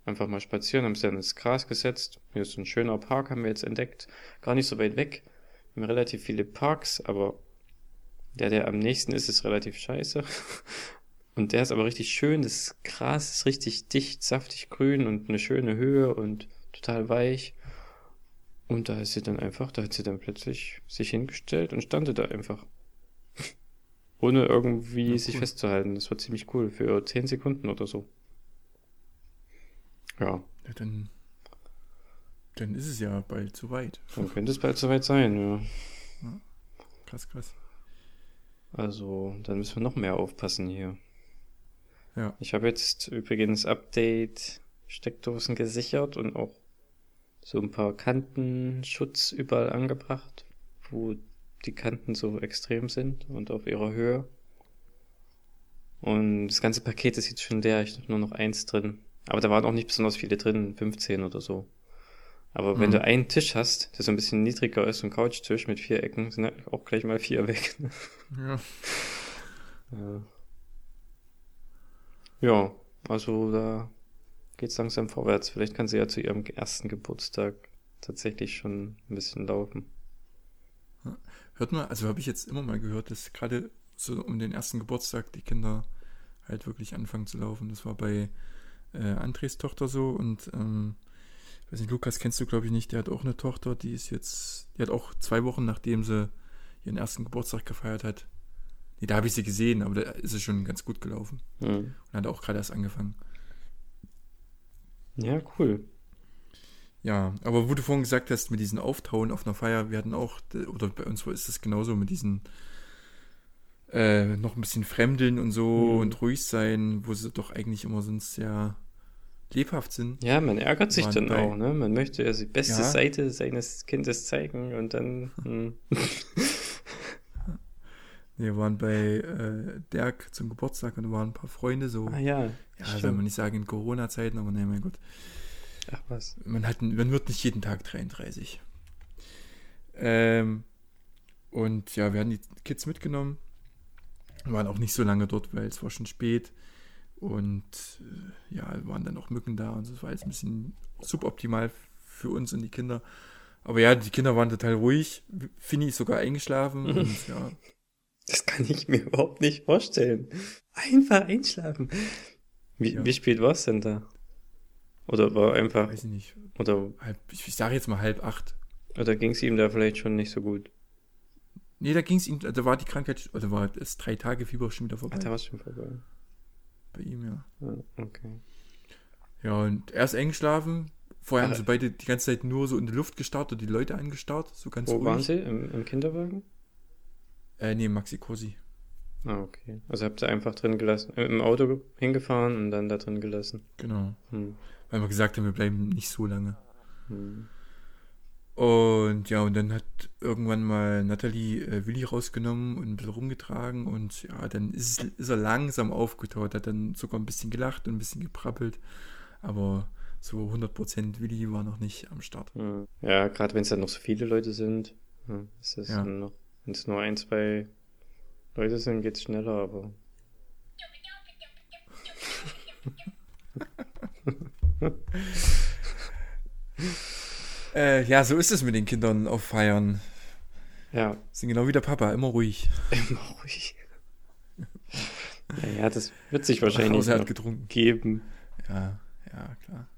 einfach mal spazieren, haben sie dann ins Gras gesetzt. Hier ist ein schöner Park, haben wir jetzt entdeckt. Gar nicht so weit weg. Wir haben relativ viele Parks, aber der, der am nächsten ist, ist relativ scheiße. Und der ist aber richtig schön. Das Gras ist richtig dicht, saftig grün und eine schöne Höhe und total weich. Und da ist sie dann einfach, da hat sie dann plötzlich sich hingestellt und stand da einfach. Ohne irgendwie ja, sich festzuhalten. Das war ziemlich cool. Für 10 Sekunden oder so. Ja. ja dann, dann ist es ja bald zu weit. Dann könnte es bald zu weit sein, ja. ja. Krass, krass. Also, dann müssen wir noch mehr aufpassen hier. Ja. Ich habe jetzt übrigens Update Steckdosen gesichert und auch so ein paar Kantenschutz überall angebracht, wo die Kanten so extrem sind und auf ihrer Höhe. Und das ganze Paket ist jetzt schon leer, ich habe nur noch eins drin. Aber da waren auch nicht besonders viele drin, 15 oder so. Aber mhm. wenn du einen Tisch hast, der so ein bisschen niedriger ist, so ein Couchtisch mit vier Ecken, sind halt auch gleich mal vier weg. ja. ja. Ja, also da geht's langsam vorwärts. Vielleicht kann sie ja zu ihrem ersten Geburtstag tatsächlich schon ein bisschen laufen. Hört man, also habe ich jetzt immer mal gehört, dass gerade so um den ersten Geburtstag die Kinder halt wirklich anfangen zu laufen. Das war bei äh, Andres Tochter so und ähm, weiß nicht, Lukas kennst du glaube ich nicht, der hat auch eine Tochter, die ist jetzt, die hat auch zwei Wochen nachdem sie ihren ersten Geburtstag gefeiert hat, Nee, da habe ich sie gesehen, aber da ist es schon ganz gut gelaufen. Mhm. Und hat auch gerade erst angefangen. Ja, cool. Ja, aber wo du vorhin gesagt hast, mit diesen Auftauen auf einer Feier, wir hatten auch, oder bei uns ist es genauso mit diesen äh, noch ein bisschen fremdeln und so mhm. und ruhig sein, wo sie doch eigentlich immer sonst sehr lebhaft sind. Ja, man ärgert sich dann bei- auch, ne? Man möchte ja die beste Ja. Seite seines Kindes zeigen und dann. Hm. Wir waren bei äh, Dirk zum Geburtstag und da waren ein paar Freunde so. Ah ja. ja, soll man nicht sagen in Corona-Zeiten, aber nein, mein Gott. Ach was. Man, hat, man wird nicht jeden Tag 33. Ähm, und ja, wir hatten die Kids mitgenommen. Waren auch nicht so lange dort, weil es war schon spät. Und äh, ja, waren dann auch Mücken da und so. Das war jetzt ein bisschen suboptimal für uns und die Kinder. Aber ja, die Kinder waren total ruhig. Finny ist sogar eingeschlafen. und ja, Das kann ich mir überhaupt nicht vorstellen. Einfach einschlafen. Wie, Ja. wie spät war es denn da? Oder war einfach. weiß ich nicht. Oder, Halb, ich, ich sage jetzt mal halb acht. oder ging es ihm da vielleicht schon nicht so gut? Nee, da ging es ihm, da war die Krankheit, oder war das drei Tage Fieber schon wieder Ach, vorbei. da war es schon vorbei. Bei ihm, ja. Ah, okay. Ja, und er ist eingeschlafen. Vorher haben Ah. sie beide die ganze Zeit nur so in die Luft gestarrt und die Leute angestarrt, so ganz Wo ruhig. waren Sie? Im, Im Kinderwagen? Äh, nee, Maxi Cosi. Ah, okay. Also habt ihr einfach drin gelassen, äh, im Auto hingefahren und dann da drin gelassen. Genau. Hm. Weil wir gesagt haben, wir bleiben nicht so lange. Hm. Und ja, und dann hat irgendwann mal Nathalie äh, Willi rausgenommen und ein bisschen rumgetragen und ja, dann ist, es- ist er langsam aufgetaut, hat dann sogar ein bisschen gelacht und ein bisschen geprappelt. Aber so 100% Willi war noch nicht am Start. Hm. Ja, gerade wenn es dann noch so viele Leute sind, ist das Ja. noch, wenn es nur ein, zwei Leute sind, geht's schneller, aber. Äh, ja, so ist es mit den Kindern auf Feiern. Ja, Sind genau wie der Papa, immer ruhig. immer ruhig. Naja, das wird sich wahrscheinlich er hat noch getrunken. geben. Ja, ja, klar.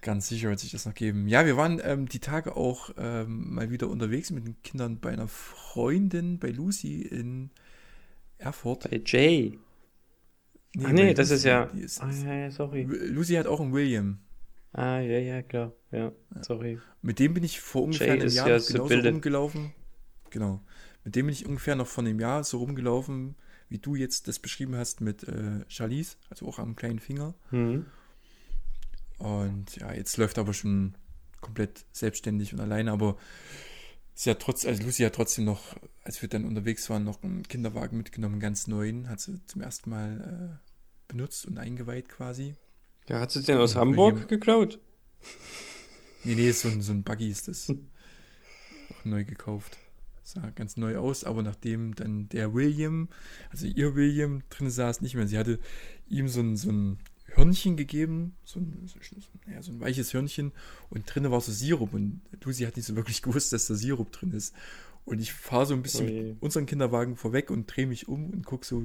Ganz sicher wird sich das noch geben. Ja, wir waren ähm, die Tage auch ähm, mal wieder unterwegs mit den Kindern bei einer Freundin, bei Lucy in Erfurt. Bei Jay. Nee, ah, nee, das ist Lucy. ja. Die ist, ah, ja, ja, sorry. Lucy hat auch einen William. Ah, ja, ja, klar. Ja, sorry. Mit dem bin ich vor ungefähr Jay einem Jahr ja genauso Sibylle. rumgelaufen. Genau. Mit dem bin ich ungefähr noch vor einem Jahr so rumgelaufen, wie du jetzt das beschrieben hast mit äh, Charlize, also auch am kleinen Finger. Hm. Und ja, jetzt läuft er aber schon komplett selbstständig und alleine, aber sie hat trotz, also Lucy hat trotzdem noch, als wir dann unterwegs waren, noch einen Kinderwagen mitgenommen, einen ganz neuen, hat sie zum ersten Mal äh, benutzt und eingeweiht quasi. Ja, hat sie den aus Hamburg William. geklaut? Nee, nee, so ein, so ein Buggy ist das. Auch neu gekauft. Sah ganz neu aus, aber nachdem dann der William, also ihr William, drin saß, nicht mehr. Sie hatte ihm so ein, so ein Hörnchen gegeben, so ein, so, ja, so ein weiches Hörnchen und drinnen war so Sirup und Lucy hat nicht so wirklich gewusst, dass da Sirup drin ist. Und ich fahre so ein bisschen Ui. mit unserem Kinderwagen vorweg und drehe mich um und gucke so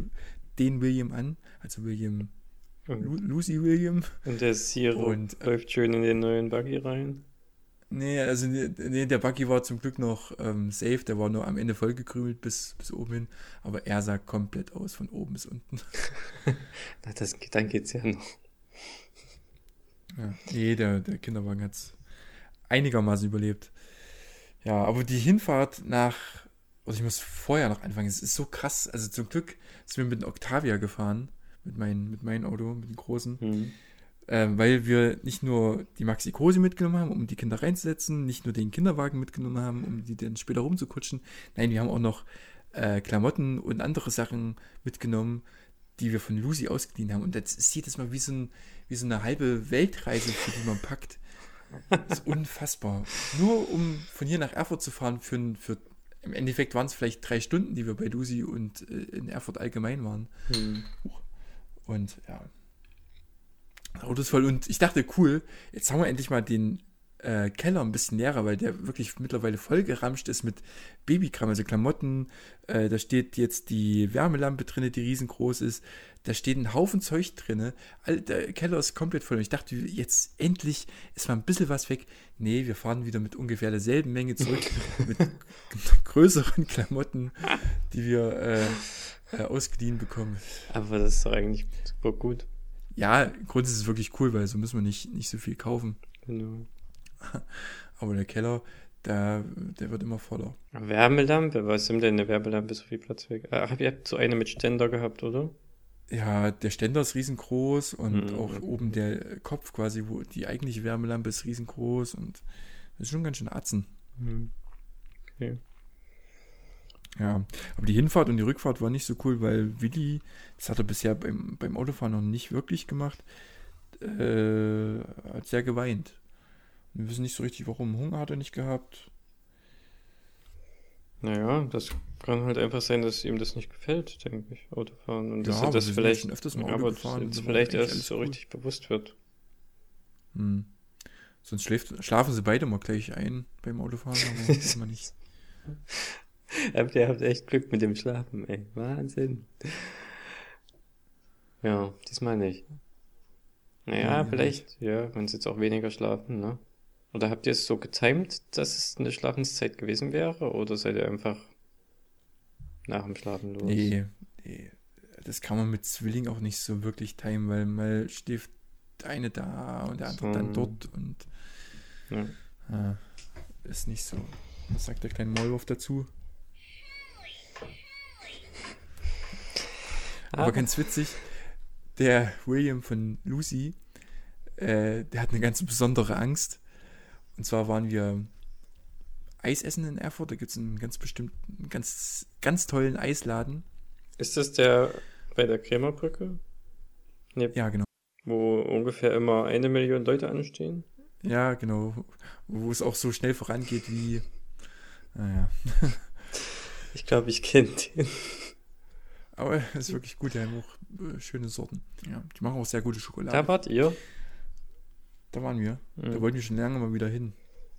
den William an, also William, Und, Lucy William. und der Sirup Und, äh, läuft schön in den neuen Buggy rein. Nee, also nee, der Buggy war zum Glück noch ähm, safe, der war nur am Ende vollgekrümelt bis, bis oben hin, aber er sah komplett aus von oben bis unten. Na, das, dann geht's ja noch. Ja, nee, der, der Kinderwagen hat es einigermaßen überlebt. Ja, aber die Hinfahrt nach, also ich muss vorher noch anfangen, es ist so krass, also zum Glück sind wir mit dem Octavia gefahren, mit, mein, mit meinem Auto, mit dem großen, Hm. ähm, weil wir nicht nur die Maxi Cosi mitgenommen haben, um die Kinder reinzusetzen, nicht nur den Kinderwagen mitgenommen haben, um die dann später rumzukutschen. Nein, wir haben auch noch äh, Klamotten und andere Sachen mitgenommen, die wir von Lucy ausgeliehen haben. Und das ist jedes Mal wie so, ein, wie so eine halbe Weltreise, für die man packt. Das ist unfassbar. Nur um von hier nach Erfurt zu fahren, für, für im Endeffekt waren es vielleicht drei Stunden, die wir bei Lucy und äh, in Erfurt allgemein waren. Hm. Und ja. Das Auto ist voll. Und ich dachte, cool, jetzt haben wir endlich mal den äh, Keller ein bisschen leerer, weil der wirklich mittlerweile voll geramscht ist mit Babykram, also Klamotten. Äh, da steht jetzt die Wärmelampe drinne, die riesengroß ist. Da steht ein Haufen Zeug drinne. All, der Keller ist komplett voll. Und ich dachte, jetzt endlich ist mal ein bisschen was weg. Nee, wir fahren wieder mit ungefähr derselben Menge zurück. mit größeren Klamotten, die wir äh, äh, ausgeliehen bekommen. Aber das ist doch eigentlich super gut. Ja, grundsätzlich ist es wirklich cool, weil so müssen wir nicht, nicht so viel kaufen. Genau. Aber der Keller, der, der wird immer voller. Wärmelampe, was nimmt denn eine Wärmelampe so viel Platz weg? Ah, habt ihr habt so eine mit Ständer gehabt, oder? Ja, der Ständer ist riesengroß und Mhm. auch oben der Kopf quasi, wo die eigentliche Wärmelampe ist riesengroß und das ist schon ganz schön Atzen. Hm. Okay. Ja, aber die Hinfahrt und die Rückfahrt war nicht so cool, weil Willi, das hat er bisher beim, beim Autofahren noch nicht wirklich gemacht, äh, hat sehr geweint. Wir wissen nicht so richtig, warum. Hunger hat er nicht gehabt. Naja, das kann halt einfach sein, dass ihm das nicht gefällt, denke ich, Autofahren. Und dass Ja, er aber das ja vielleicht, öfters mal ja, Auto aber gefahren und jetzt vielleicht erst so cool. richtig bewusst wird. Hm. Sonst schläft, schlafen sie beide mal gleich ein beim Autofahren, aber immer nicht. Aber ihr habt echt Glück mit dem Schlafen, ey. Wahnsinn. Ja, diesmal nicht. Naja, Ja, vielleicht, ja, wenn sie jetzt auch weniger schlafen, ne? Oder habt ihr es so getimt, dass es eine Schlafenszeit gewesen wäre? Oder seid ihr einfach nach dem Schlafen los? Nee, nee, das kann man mit Zwilling auch nicht so wirklich timen, weil mal schläft der eine da und der andere So. dann dort und Ja. äh, ist nicht so. Was sagt der kleine Maulwurf dazu? Aber ganz witzig, der William von Lucy, äh, der hat eine ganz besondere Angst. Und zwar waren wir Eis essen in Erfurt. Da gibt es einen ganz bestimmten, ganz, ganz tollen Eisladen. Ist das der bei der Krämerbrücke? Nee, Ja, genau. wo ungefähr immer eine Million Leute anstehen? Ja, genau. Wo es auch so schnell vorangeht wie. Naja. Ich glaube, ich kenne den. Aber es ist wirklich gut. Die haben auch äh, schöne Sorten. Ja, die machen auch sehr gute Schokolade. Da wart ihr? Da waren wir. Da Mhm. wollten wir schon lange mal wieder hin.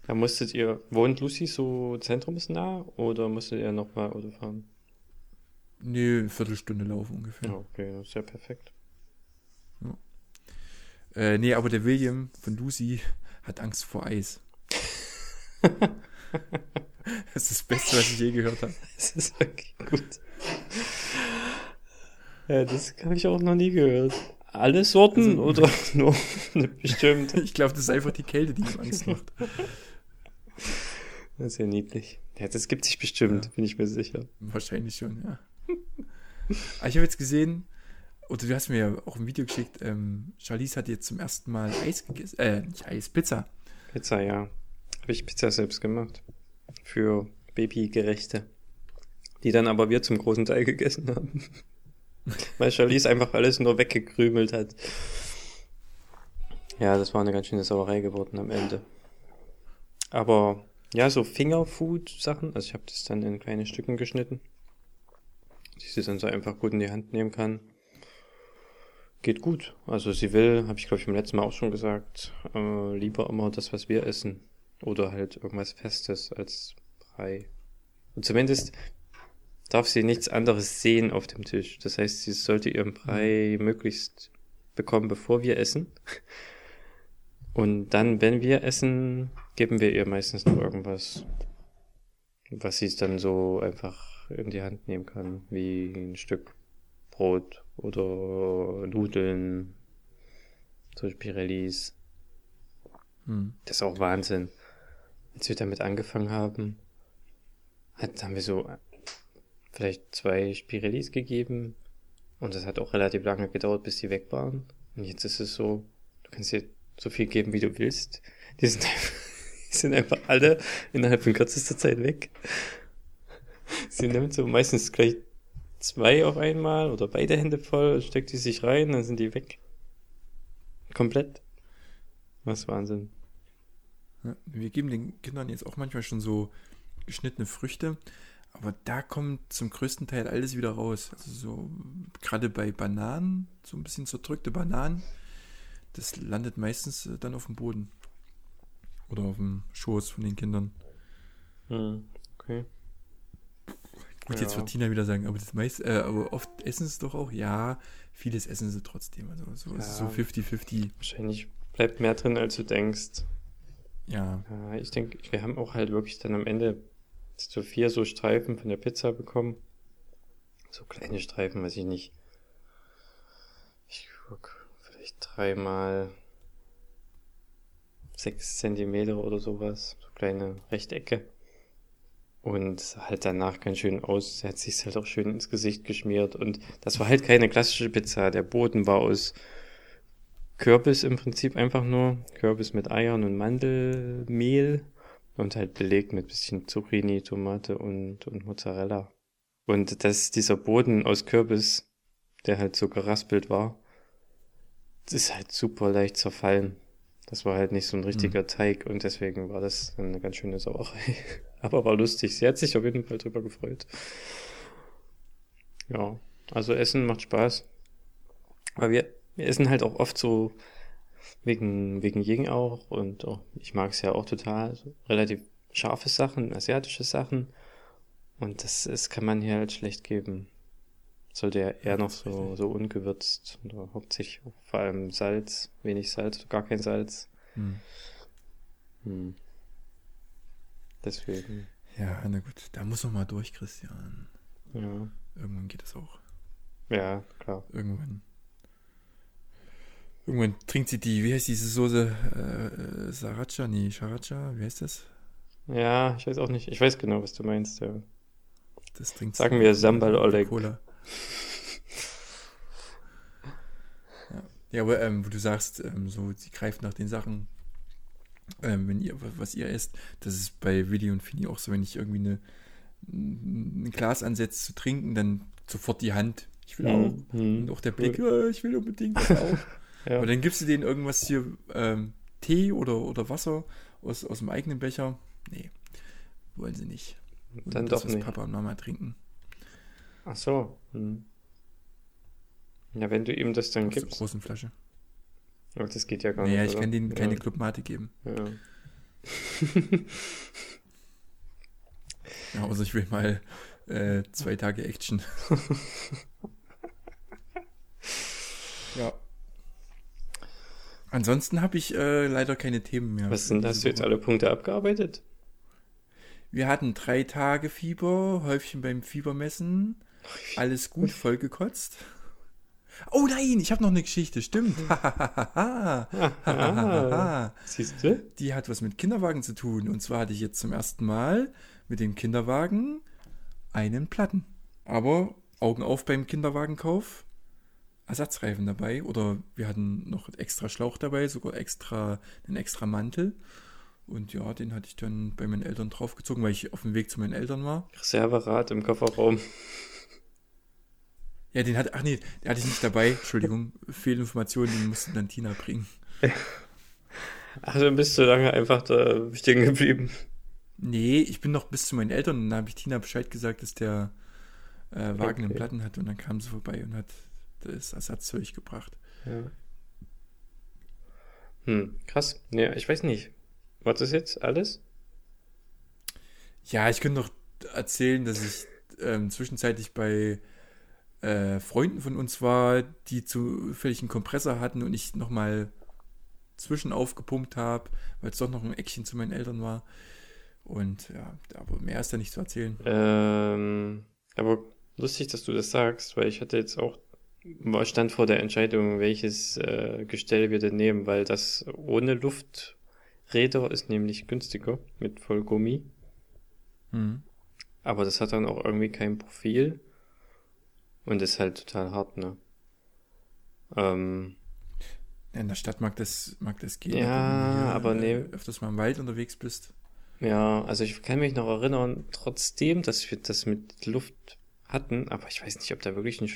Da musstet ihr, wohnt Lucy so zentrumsnah oder musstet ihr nochmal Auto fahren? Nee, eine Viertelstunde laufen ungefähr. Ja, okay, das ist ja perfekt. Äh, nee, aber der William von Lucy hat Angst vor Eis. das ist das Beste, was ich je gehört habe. Das ist wirklich gut. Ja, das habe ich auch noch nie gehört. Alle Sorten Also- oder nur eine bestimmte? Ich glaube, das ist einfach die Kälte, die ihm Angst macht. Das ist ja niedlich. Ja, das gibt sich bestimmt, Ja. bin ich mir sicher. Wahrscheinlich schon, ja. Aber ich habe jetzt gesehen, oder du hast mir ja auch ein Video geschickt, ähm, Charlize hat jetzt zum ersten Mal Eis gegessen. Äh, nicht Eis, Pizza. Pizza, ja. Habe ich Pizza selbst gemacht. Für Babygerechte. Die dann aber wir zum großen Teil gegessen haben. Weil Charlize einfach alles nur weggekrümelt hat. Ja, das war eine ganz schöne Sauerei geworden am Ende. Aber ja, so Fingerfood-Sachen, also ich habe das dann in kleine Stücken geschnitten, die sie dann so einfach gut in die Hand nehmen kann. Geht gut. Also sie will, habe ich glaube ich beim letzten Mal auch schon gesagt, äh, lieber immer das, was wir essen. Oder halt irgendwas Festes als Brei. Und zumindest darf sie nichts anderes sehen auf dem Tisch. Das heißt, sie sollte ihren Brei möglichst bekommen, bevor wir essen. Und dann, wenn wir essen, geben wir ihr meistens noch irgendwas, was sie dann so einfach in die Hand nehmen kann, wie ein Stück Brot oder Nudeln, so Pirellis. Hm. Das ist auch Wahnsinn. Als wir damit angefangen haben, hat, haben wir so vielleicht zwei Spirellis gegeben und das hat auch relativ lange gedauert, bis die weg waren. Und jetzt ist es so, du kannst dir so viel geben, wie du willst. Die sind, einfach- die sind einfach alle innerhalb von kürzester Zeit weg. Sie nimmt so meistens gleich zwei auf einmal oder beide Hände voll, steckt die sich rein, dann sind die weg. Komplett. Was Wahnsinn. Wir geben den Kindern jetzt auch manchmal schon so geschnittene Früchte, aber da kommt zum größten Teil alles wieder raus. Also so gerade bei Bananen, so ein bisschen zerdrückte Bananen, das landet meistens äh, dann auf dem Boden. Oder auf dem Schoß von den Kindern. Hm, okay. Gut, jetzt Ja. wird Tina wieder sagen, aber das meiste, äh, aber oft essen sie es doch auch. Ja, vieles essen sie trotzdem. Also so, es ist so Ja. 50-50. Wahrscheinlich bleibt mehr drin, als du denkst. Ja, Ja, ich denke, wir haben auch halt wirklich dann am Ende so vier so Streifen von der Pizza bekommen. So kleine Streifen, weiß ich nicht. Ich guck, vielleicht dreimal sechs Zentimeter oder sowas. So kleine Rechtecke. Und halt danach ganz schön aus. Er hat sich halt auch schön ins Gesicht geschmiert. Und das war halt keine klassische Pizza. Der Boden war aus Kürbis im Prinzip einfach nur. Kürbis mit Eiern und Mandelmehl. Und halt belegt mit bisschen Zucchini, Tomate und, und Mozzarella. Und dass dieser Boden aus Kürbis, der halt so geraspelt war, ist halt super leicht zerfallen. Das war halt nicht so ein richtiger mhm. Teig und deswegen war das eine ganz schöne Sauerei. Aber war lustig. Sie hat sich auf jeden Fall drüber gefreut. Ja, also Essen macht Spaß. Aber wir, wir essen halt auch oft so wegen, wegen Ying auch und oh, ich mag es ja auch total. So relativ scharfe Sachen, asiatische Sachen. Und das, das kann man hier halt schlecht geben. Sollte ja eher noch so, so ungewürzt oder hauptsächlich vor allem Salz, wenig Salz, gar kein Salz. Hm. Hm. Deswegen. Ja, na gut, da muss noch mal durch, Christian. Ja. Irgendwann geht es auch. Ja, klar. Irgendwann. Irgendwann trinkt sie die, wie heißt diese Soße? Äh, Sriracha? Nee, Sriracha, wie heißt das? Ja, ich weiß auch nicht. Ich weiß genau, was du meinst, ja. Das trinkt Sagen wir Sambal Oleg. Cola. ja. ja, aber ähm, wo du sagst, ähm, so, sie greift nach den Sachen, ähm, wenn ihr, was ihr esst, das ist bei Willi und Fini auch so, wenn ich irgendwie eine, ein Glas ansetze zu trinken, dann sofort die Hand. Ich will auch. Mhm. Und auch der Blick, oh, ich will unbedingt auch. ja. Aber dann gibst du denen irgendwas hier, ähm, Tee oder, oder Wasser aus, aus dem eigenen Becher. Nee, wollen sie nicht. Dann das, doch nicht. Papa und Mama trinken. Ach so. Hm. Ja, wenn du ihm das dann aus gibst. der großen Flasche. Aber das geht ja gar naja, nicht. Ja, ich kann denen ja. keine Clubmate geben. Ja. ja, also ich will mal äh, zwei Tage Action. ja. Ansonsten habe ich äh, leider keine Themen mehr. Was sind, hast du jetzt alle Punkte abgearbeitet? Wir hatten drei Tage Fieber, Häufchen beim Fiebermessen. Alles gut, vollgekotzt. Oh nein, ich habe noch eine Geschichte, stimmt. Siehst du? Die hat was mit Kinderwagen zu tun. Und zwar hatte ich jetzt zum ersten Mal mit dem Kinderwagen einen Platten. Aber Augen auf beim Kinderwagenkauf. Ersatzreifen dabei. Oder wir hatten noch extra Schlauch dabei, sogar extra einen extra Mantel. Und ja, den hatte ich dann bei meinen Eltern draufgezogen, weil ich auf dem Weg zu meinen Eltern war. Reserverad im Kofferraum. Ja, den hatte, ach nee, den hatte ich nicht dabei. Entschuldigung, Fehlinformationen, den musste dann Tina bringen. Ach, dann bist du lange einfach da stehen geblieben. Nee, ich bin noch bis zu meinen Eltern und dann habe ich Tina Bescheid gesagt, dass der äh, Wagen okay. einen Platten hat und dann kam sie vorbei und hat das Ersatzzeug gebracht. Ja. Hm, krass. Ja, ich weiß nicht. Was ist jetzt alles? Ja, ich könnte noch erzählen, dass ich ähm, zwischenzeitlich bei äh, Freunden von uns war, die zufällig einen Kompressor hatten und ich nochmal zwischen aufgepumpt habe, weil es doch noch ein Eckchen zu meinen Eltern war. Und ja, aber mehr ist da nicht zu erzählen. Ähm, aber lustig, dass du das sagst, weil ich hatte jetzt auch stand vor der Entscheidung, welches äh, Gestell wir denn nehmen, weil das ohne Luft Räder ist nämlich günstiger mit Vollgummi. Mhm. Aber das hat dann auch irgendwie kein Profil. Und ist halt total hart, ne? Ähm, in der Stadt mag das, mag das gehen. Ja, hier, aber äh, nee. Öfters mal im Wald unterwegs bist. Ja, also ich kann mich noch erinnern, trotzdem, dass wir das mit Luft hatten, aber ich weiß nicht, ob da wirklich ein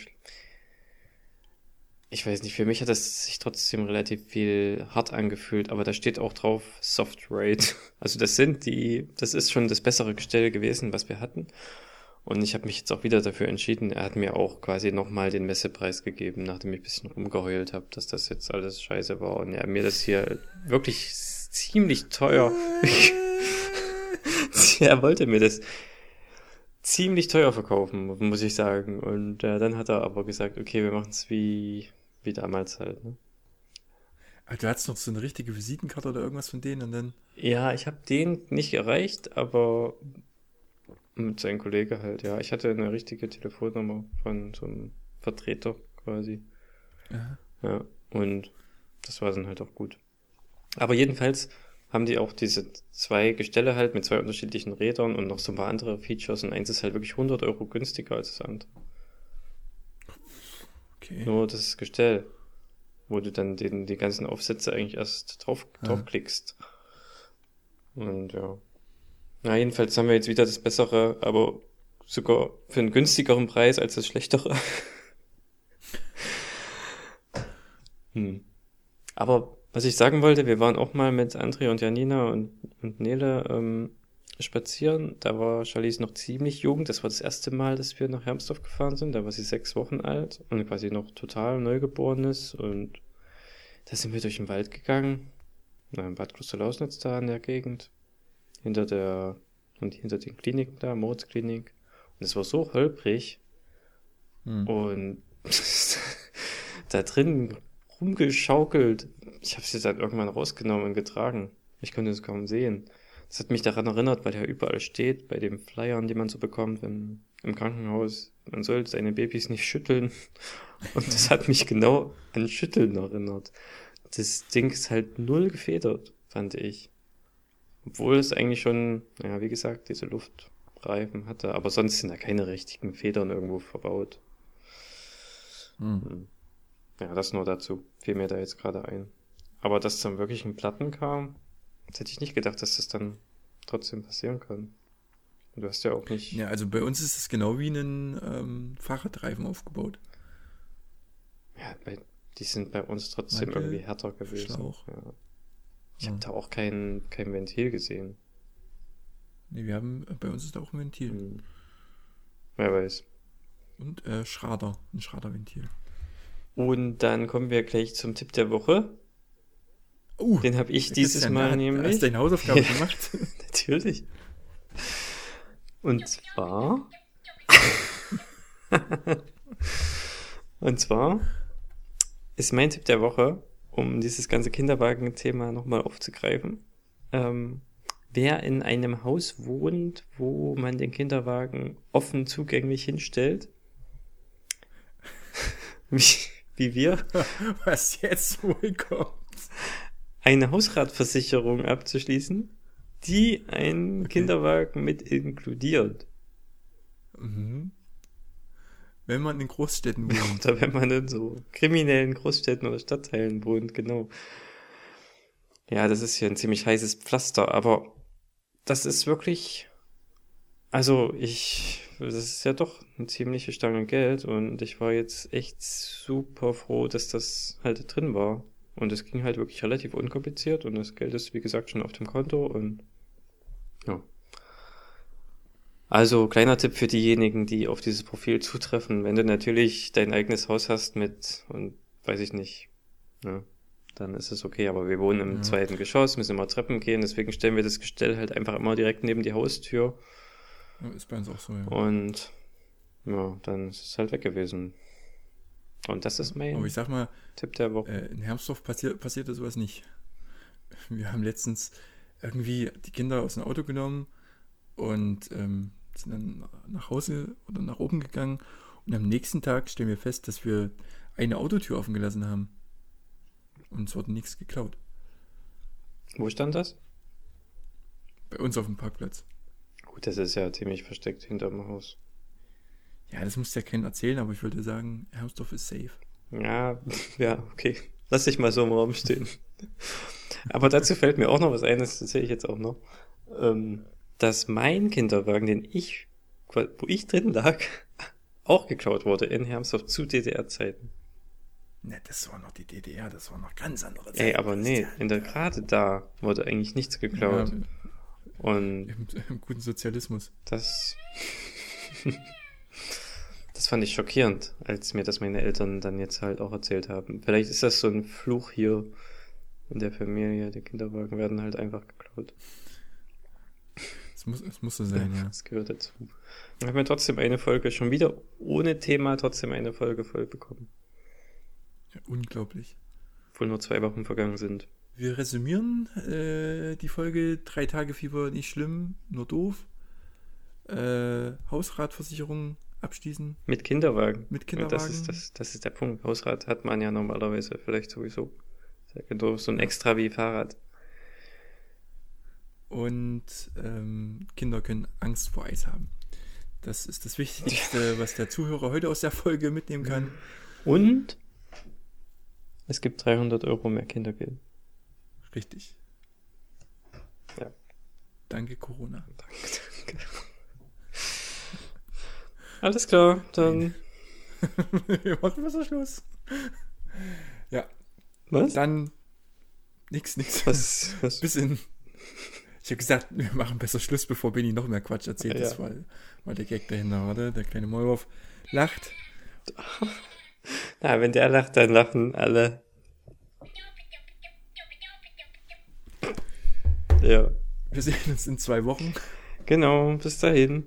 ich weiß nicht, für mich hat das sich trotzdem relativ viel hart angefühlt, aber da steht auch drauf Soft Rate. Also das sind die, das ist schon das bessere Gestell gewesen, was wir hatten. Und ich habe mich jetzt auch wieder dafür entschieden. Er hat mir auch quasi nochmal den Messepreis gegeben, nachdem ich ein bisschen rumgeheult habe, dass das jetzt alles scheiße war. Und er mir das hier wirklich ziemlich teuer. er wollte mir das ziemlich teuer verkaufen, muss ich sagen. Und äh, dann hat er aber gesagt, okay, wir machen es wie wie damals halt, ne? Du hattest noch so eine richtige Visitenkarte oder irgendwas von denen und dann. Ja, ich habe den nicht erreicht, aber mit seinem Kollege halt, ja. Ich hatte eine richtige Telefonnummer von so einem Vertreter quasi. Ja. Ja, und das war dann halt auch gut. Aber jedenfalls haben die auch diese zwei Gestelle halt mit zwei unterschiedlichen Rädern und noch so ein paar andere Features und eins ist halt wirklich 100 Euro günstiger als das andere. Okay. Nur das Gestell, wo du dann den, die ganzen Aufsätze eigentlich erst drauf, Ja. draufklickst. Und ja. Na, jedenfalls haben wir jetzt wieder das bessere, aber sogar für einen günstigeren Preis als das schlechtere. hm. Aber was ich sagen wollte, wir waren auch mal mit André und Janina und, und Nele ähm, spazieren. Da war Charlize noch ziemlich jung. Das war das erste Mal, dass wir nach Hermsdorf gefahren sind. Da war sie sechs Wochen alt und quasi noch total neugeborenes. Und da sind wir durch den Wald gegangen. Na, in Bad Klosterlausnitz da in der Gegend. Hinter der, und hinter den Kliniken da, Mordsklinik. Und es war so holprig. Hm. Und da drin rumgeschaukelt. Ich habe sie dann irgendwann rausgenommen und getragen. Ich konnte es kaum sehen. Das hat mich daran erinnert, weil ja überall steht, bei den Flyern, die man so bekommt wenn, im Krankenhaus, man soll seine Babys nicht schütteln. Und das hat mich genau an Schütteln erinnert. Das Ding ist halt null gefedert, fand ich. Obwohl es eigentlich schon, ja, wie gesagt, diese Luftreifen hatte. Aber sonst sind da keine richtigen Federn irgendwo verbaut. Hm. Hm. Ja, das nur dazu. Fiel mir da jetzt gerade ein. Aber dass dann wirklich ein Platten kam, das hätte ich nicht gedacht, dass das dann trotzdem passieren kann. Und du hast ja auch nicht. Ja, also bei uns ist es genau wie ein ähm, Fahrradreifen aufgebaut. Ja, bei, die sind bei uns trotzdem Mantel, irgendwie härter gewesen. Schlauch. Ja. Ich Ja. habe da auch kein, kein Ventil gesehen. Nee, wir haben, äh, bei uns ist da auch ein Ventil. Hm. Wer weiß. Und äh, Schrader, ein Schraderventil. Und dann kommen wir gleich zum Tipp der Woche. Uh, Den habe ich dieses Christian, Mal nämlich. Hast deine Hausaufgabe Ja. gemacht? Natürlich. Und zwar. Und zwar ist mein Tipp der Woche, um dieses ganze Kinderwagen-Thema nochmal aufzugreifen. Ähm, wer in einem Haus wohnt, wo man den Kinderwagen offen zugänglich hinstellt, wie, wie wir, Was jetzt wohl kommt. Eine Hausratversicherung abzuschließen, die einen Okay. Kinderwagen mit inkludiert. Mhm. Wenn man in Großstädten wohnt. Oder wenn man in so kriminellen Großstädten oder Stadtteilen wohnt, genau. Ja, das ist hier ein ziemlich heißes Pflaster, aber das ist wirklich, also ich, das ist ja doch eine ziemliche Stange Geld und ich war jetzt echt super froh, dass das halt drin war. Und es ging halt wirklich relativ unkompliziert und das Geld ist, wie gesagt, schon auf dem Konto und ja. Also kleiner Tipp für diejenigen, die auf dieses Profil zutreffen. Wenn du natürlich dein eigenes Haus hast mit, und weiß ich nicht, ne, dann ist es okay. Aber wir wohnen im Ja. zweiten Geschoss, müssen immer Treppen gehen, deswegen stellen wir das Gestell halt einfach immer direkt neben die Haustür. Ist bei uns auch so, ja. Und ja, dann ist es halt weg gewesen. Und das ist mein Aber ich sag mal, Tipp der Woche. äh, in Hermsdorf passiert, passierte sowas nicht. Wir haben letztens irgendwie die Kinder aus dem Auto genommen und ähm, sind dann nach Hause oder nach oben gegangen. Und am nächsten Tag stellen wir fest, dass wir eine Autotür offen gelassen haben. Und es wurde nichts geklaut. Wo stand das? Bei uns auf dem Parkplatz. Gut, das ist ja ziemlich versteckt hinterm Haus. Ja, das muss ja keiner erzählen, aber ich würde sagen, Hermsdorf ist safe. Ja, ja, okay. Lass dich mal so im Raum stehen. Aber dazu fällt mir auch noch was ein, das erzähle ich jetzt auch noch. Ähm, dass mein Kinderwagen, den ich, wo ich drin lag, auch geklaut wurde in Hermsdorf zu DDR-Zeiten. Ne, das war noch die DDR, das war noch ganz andere Ey, aber nee, in der, gerade da wurde eigentlich nichts geklaut. Ja, Und im, Im guten Sozialismus. das, das fand ich schockierend, als mir das meine Eltern dann jetzt halt auch erzählt haben. Vielleicht ist das so ein Fluch hier in der Familie. Die Kinderwagen werden halt einfach geklaut. Es muss, es muss so sein, ja. Das gehört dazu. Wir haben ja trotzdem eine Folge schon wieder ohne Thema trotzdem eine Folge voll bekommen. ja. Unglaublich. Obwohl nur zwei Wochen vergangen sind. Wir resümieren äh, die Folge Drei Tage Fieber nicht schlimm, nur doof. Äh, Hausratversicherung abschließen Mit Kinderwagen. mit Kinderwagen. Das ist, das, das ist der Punkt. Hausrat hat man ja normalerweise vielleicht sowieso. Genau so ein Extra wie Fahrrad. und ähm, Kinder können Angst vor Eis haben. Das ist das Wichtigste, was der Zuhörer heute aus der Folge mitnehmen kann. Und es gibt 300 Euro mehr Kindergeld. Richtig. Ja. Danke, Corona. Danke, danke. Alles klar, dann. Wir machen besser Schluss. Ja, Was? dann nix, nix. Was? was? Bis in. Ich habe gesagt, wir machen besser Schluss, bevor Benny noch mehr Quatsch erzählt. Ja. Das war, war der Gag dahinter, warte. Der kleine Maulwurf lacht. Na, wenn der lacht, dann lachen alle. Ja, Wir sehen uns in zwei Wochen. genau. Bis dahin.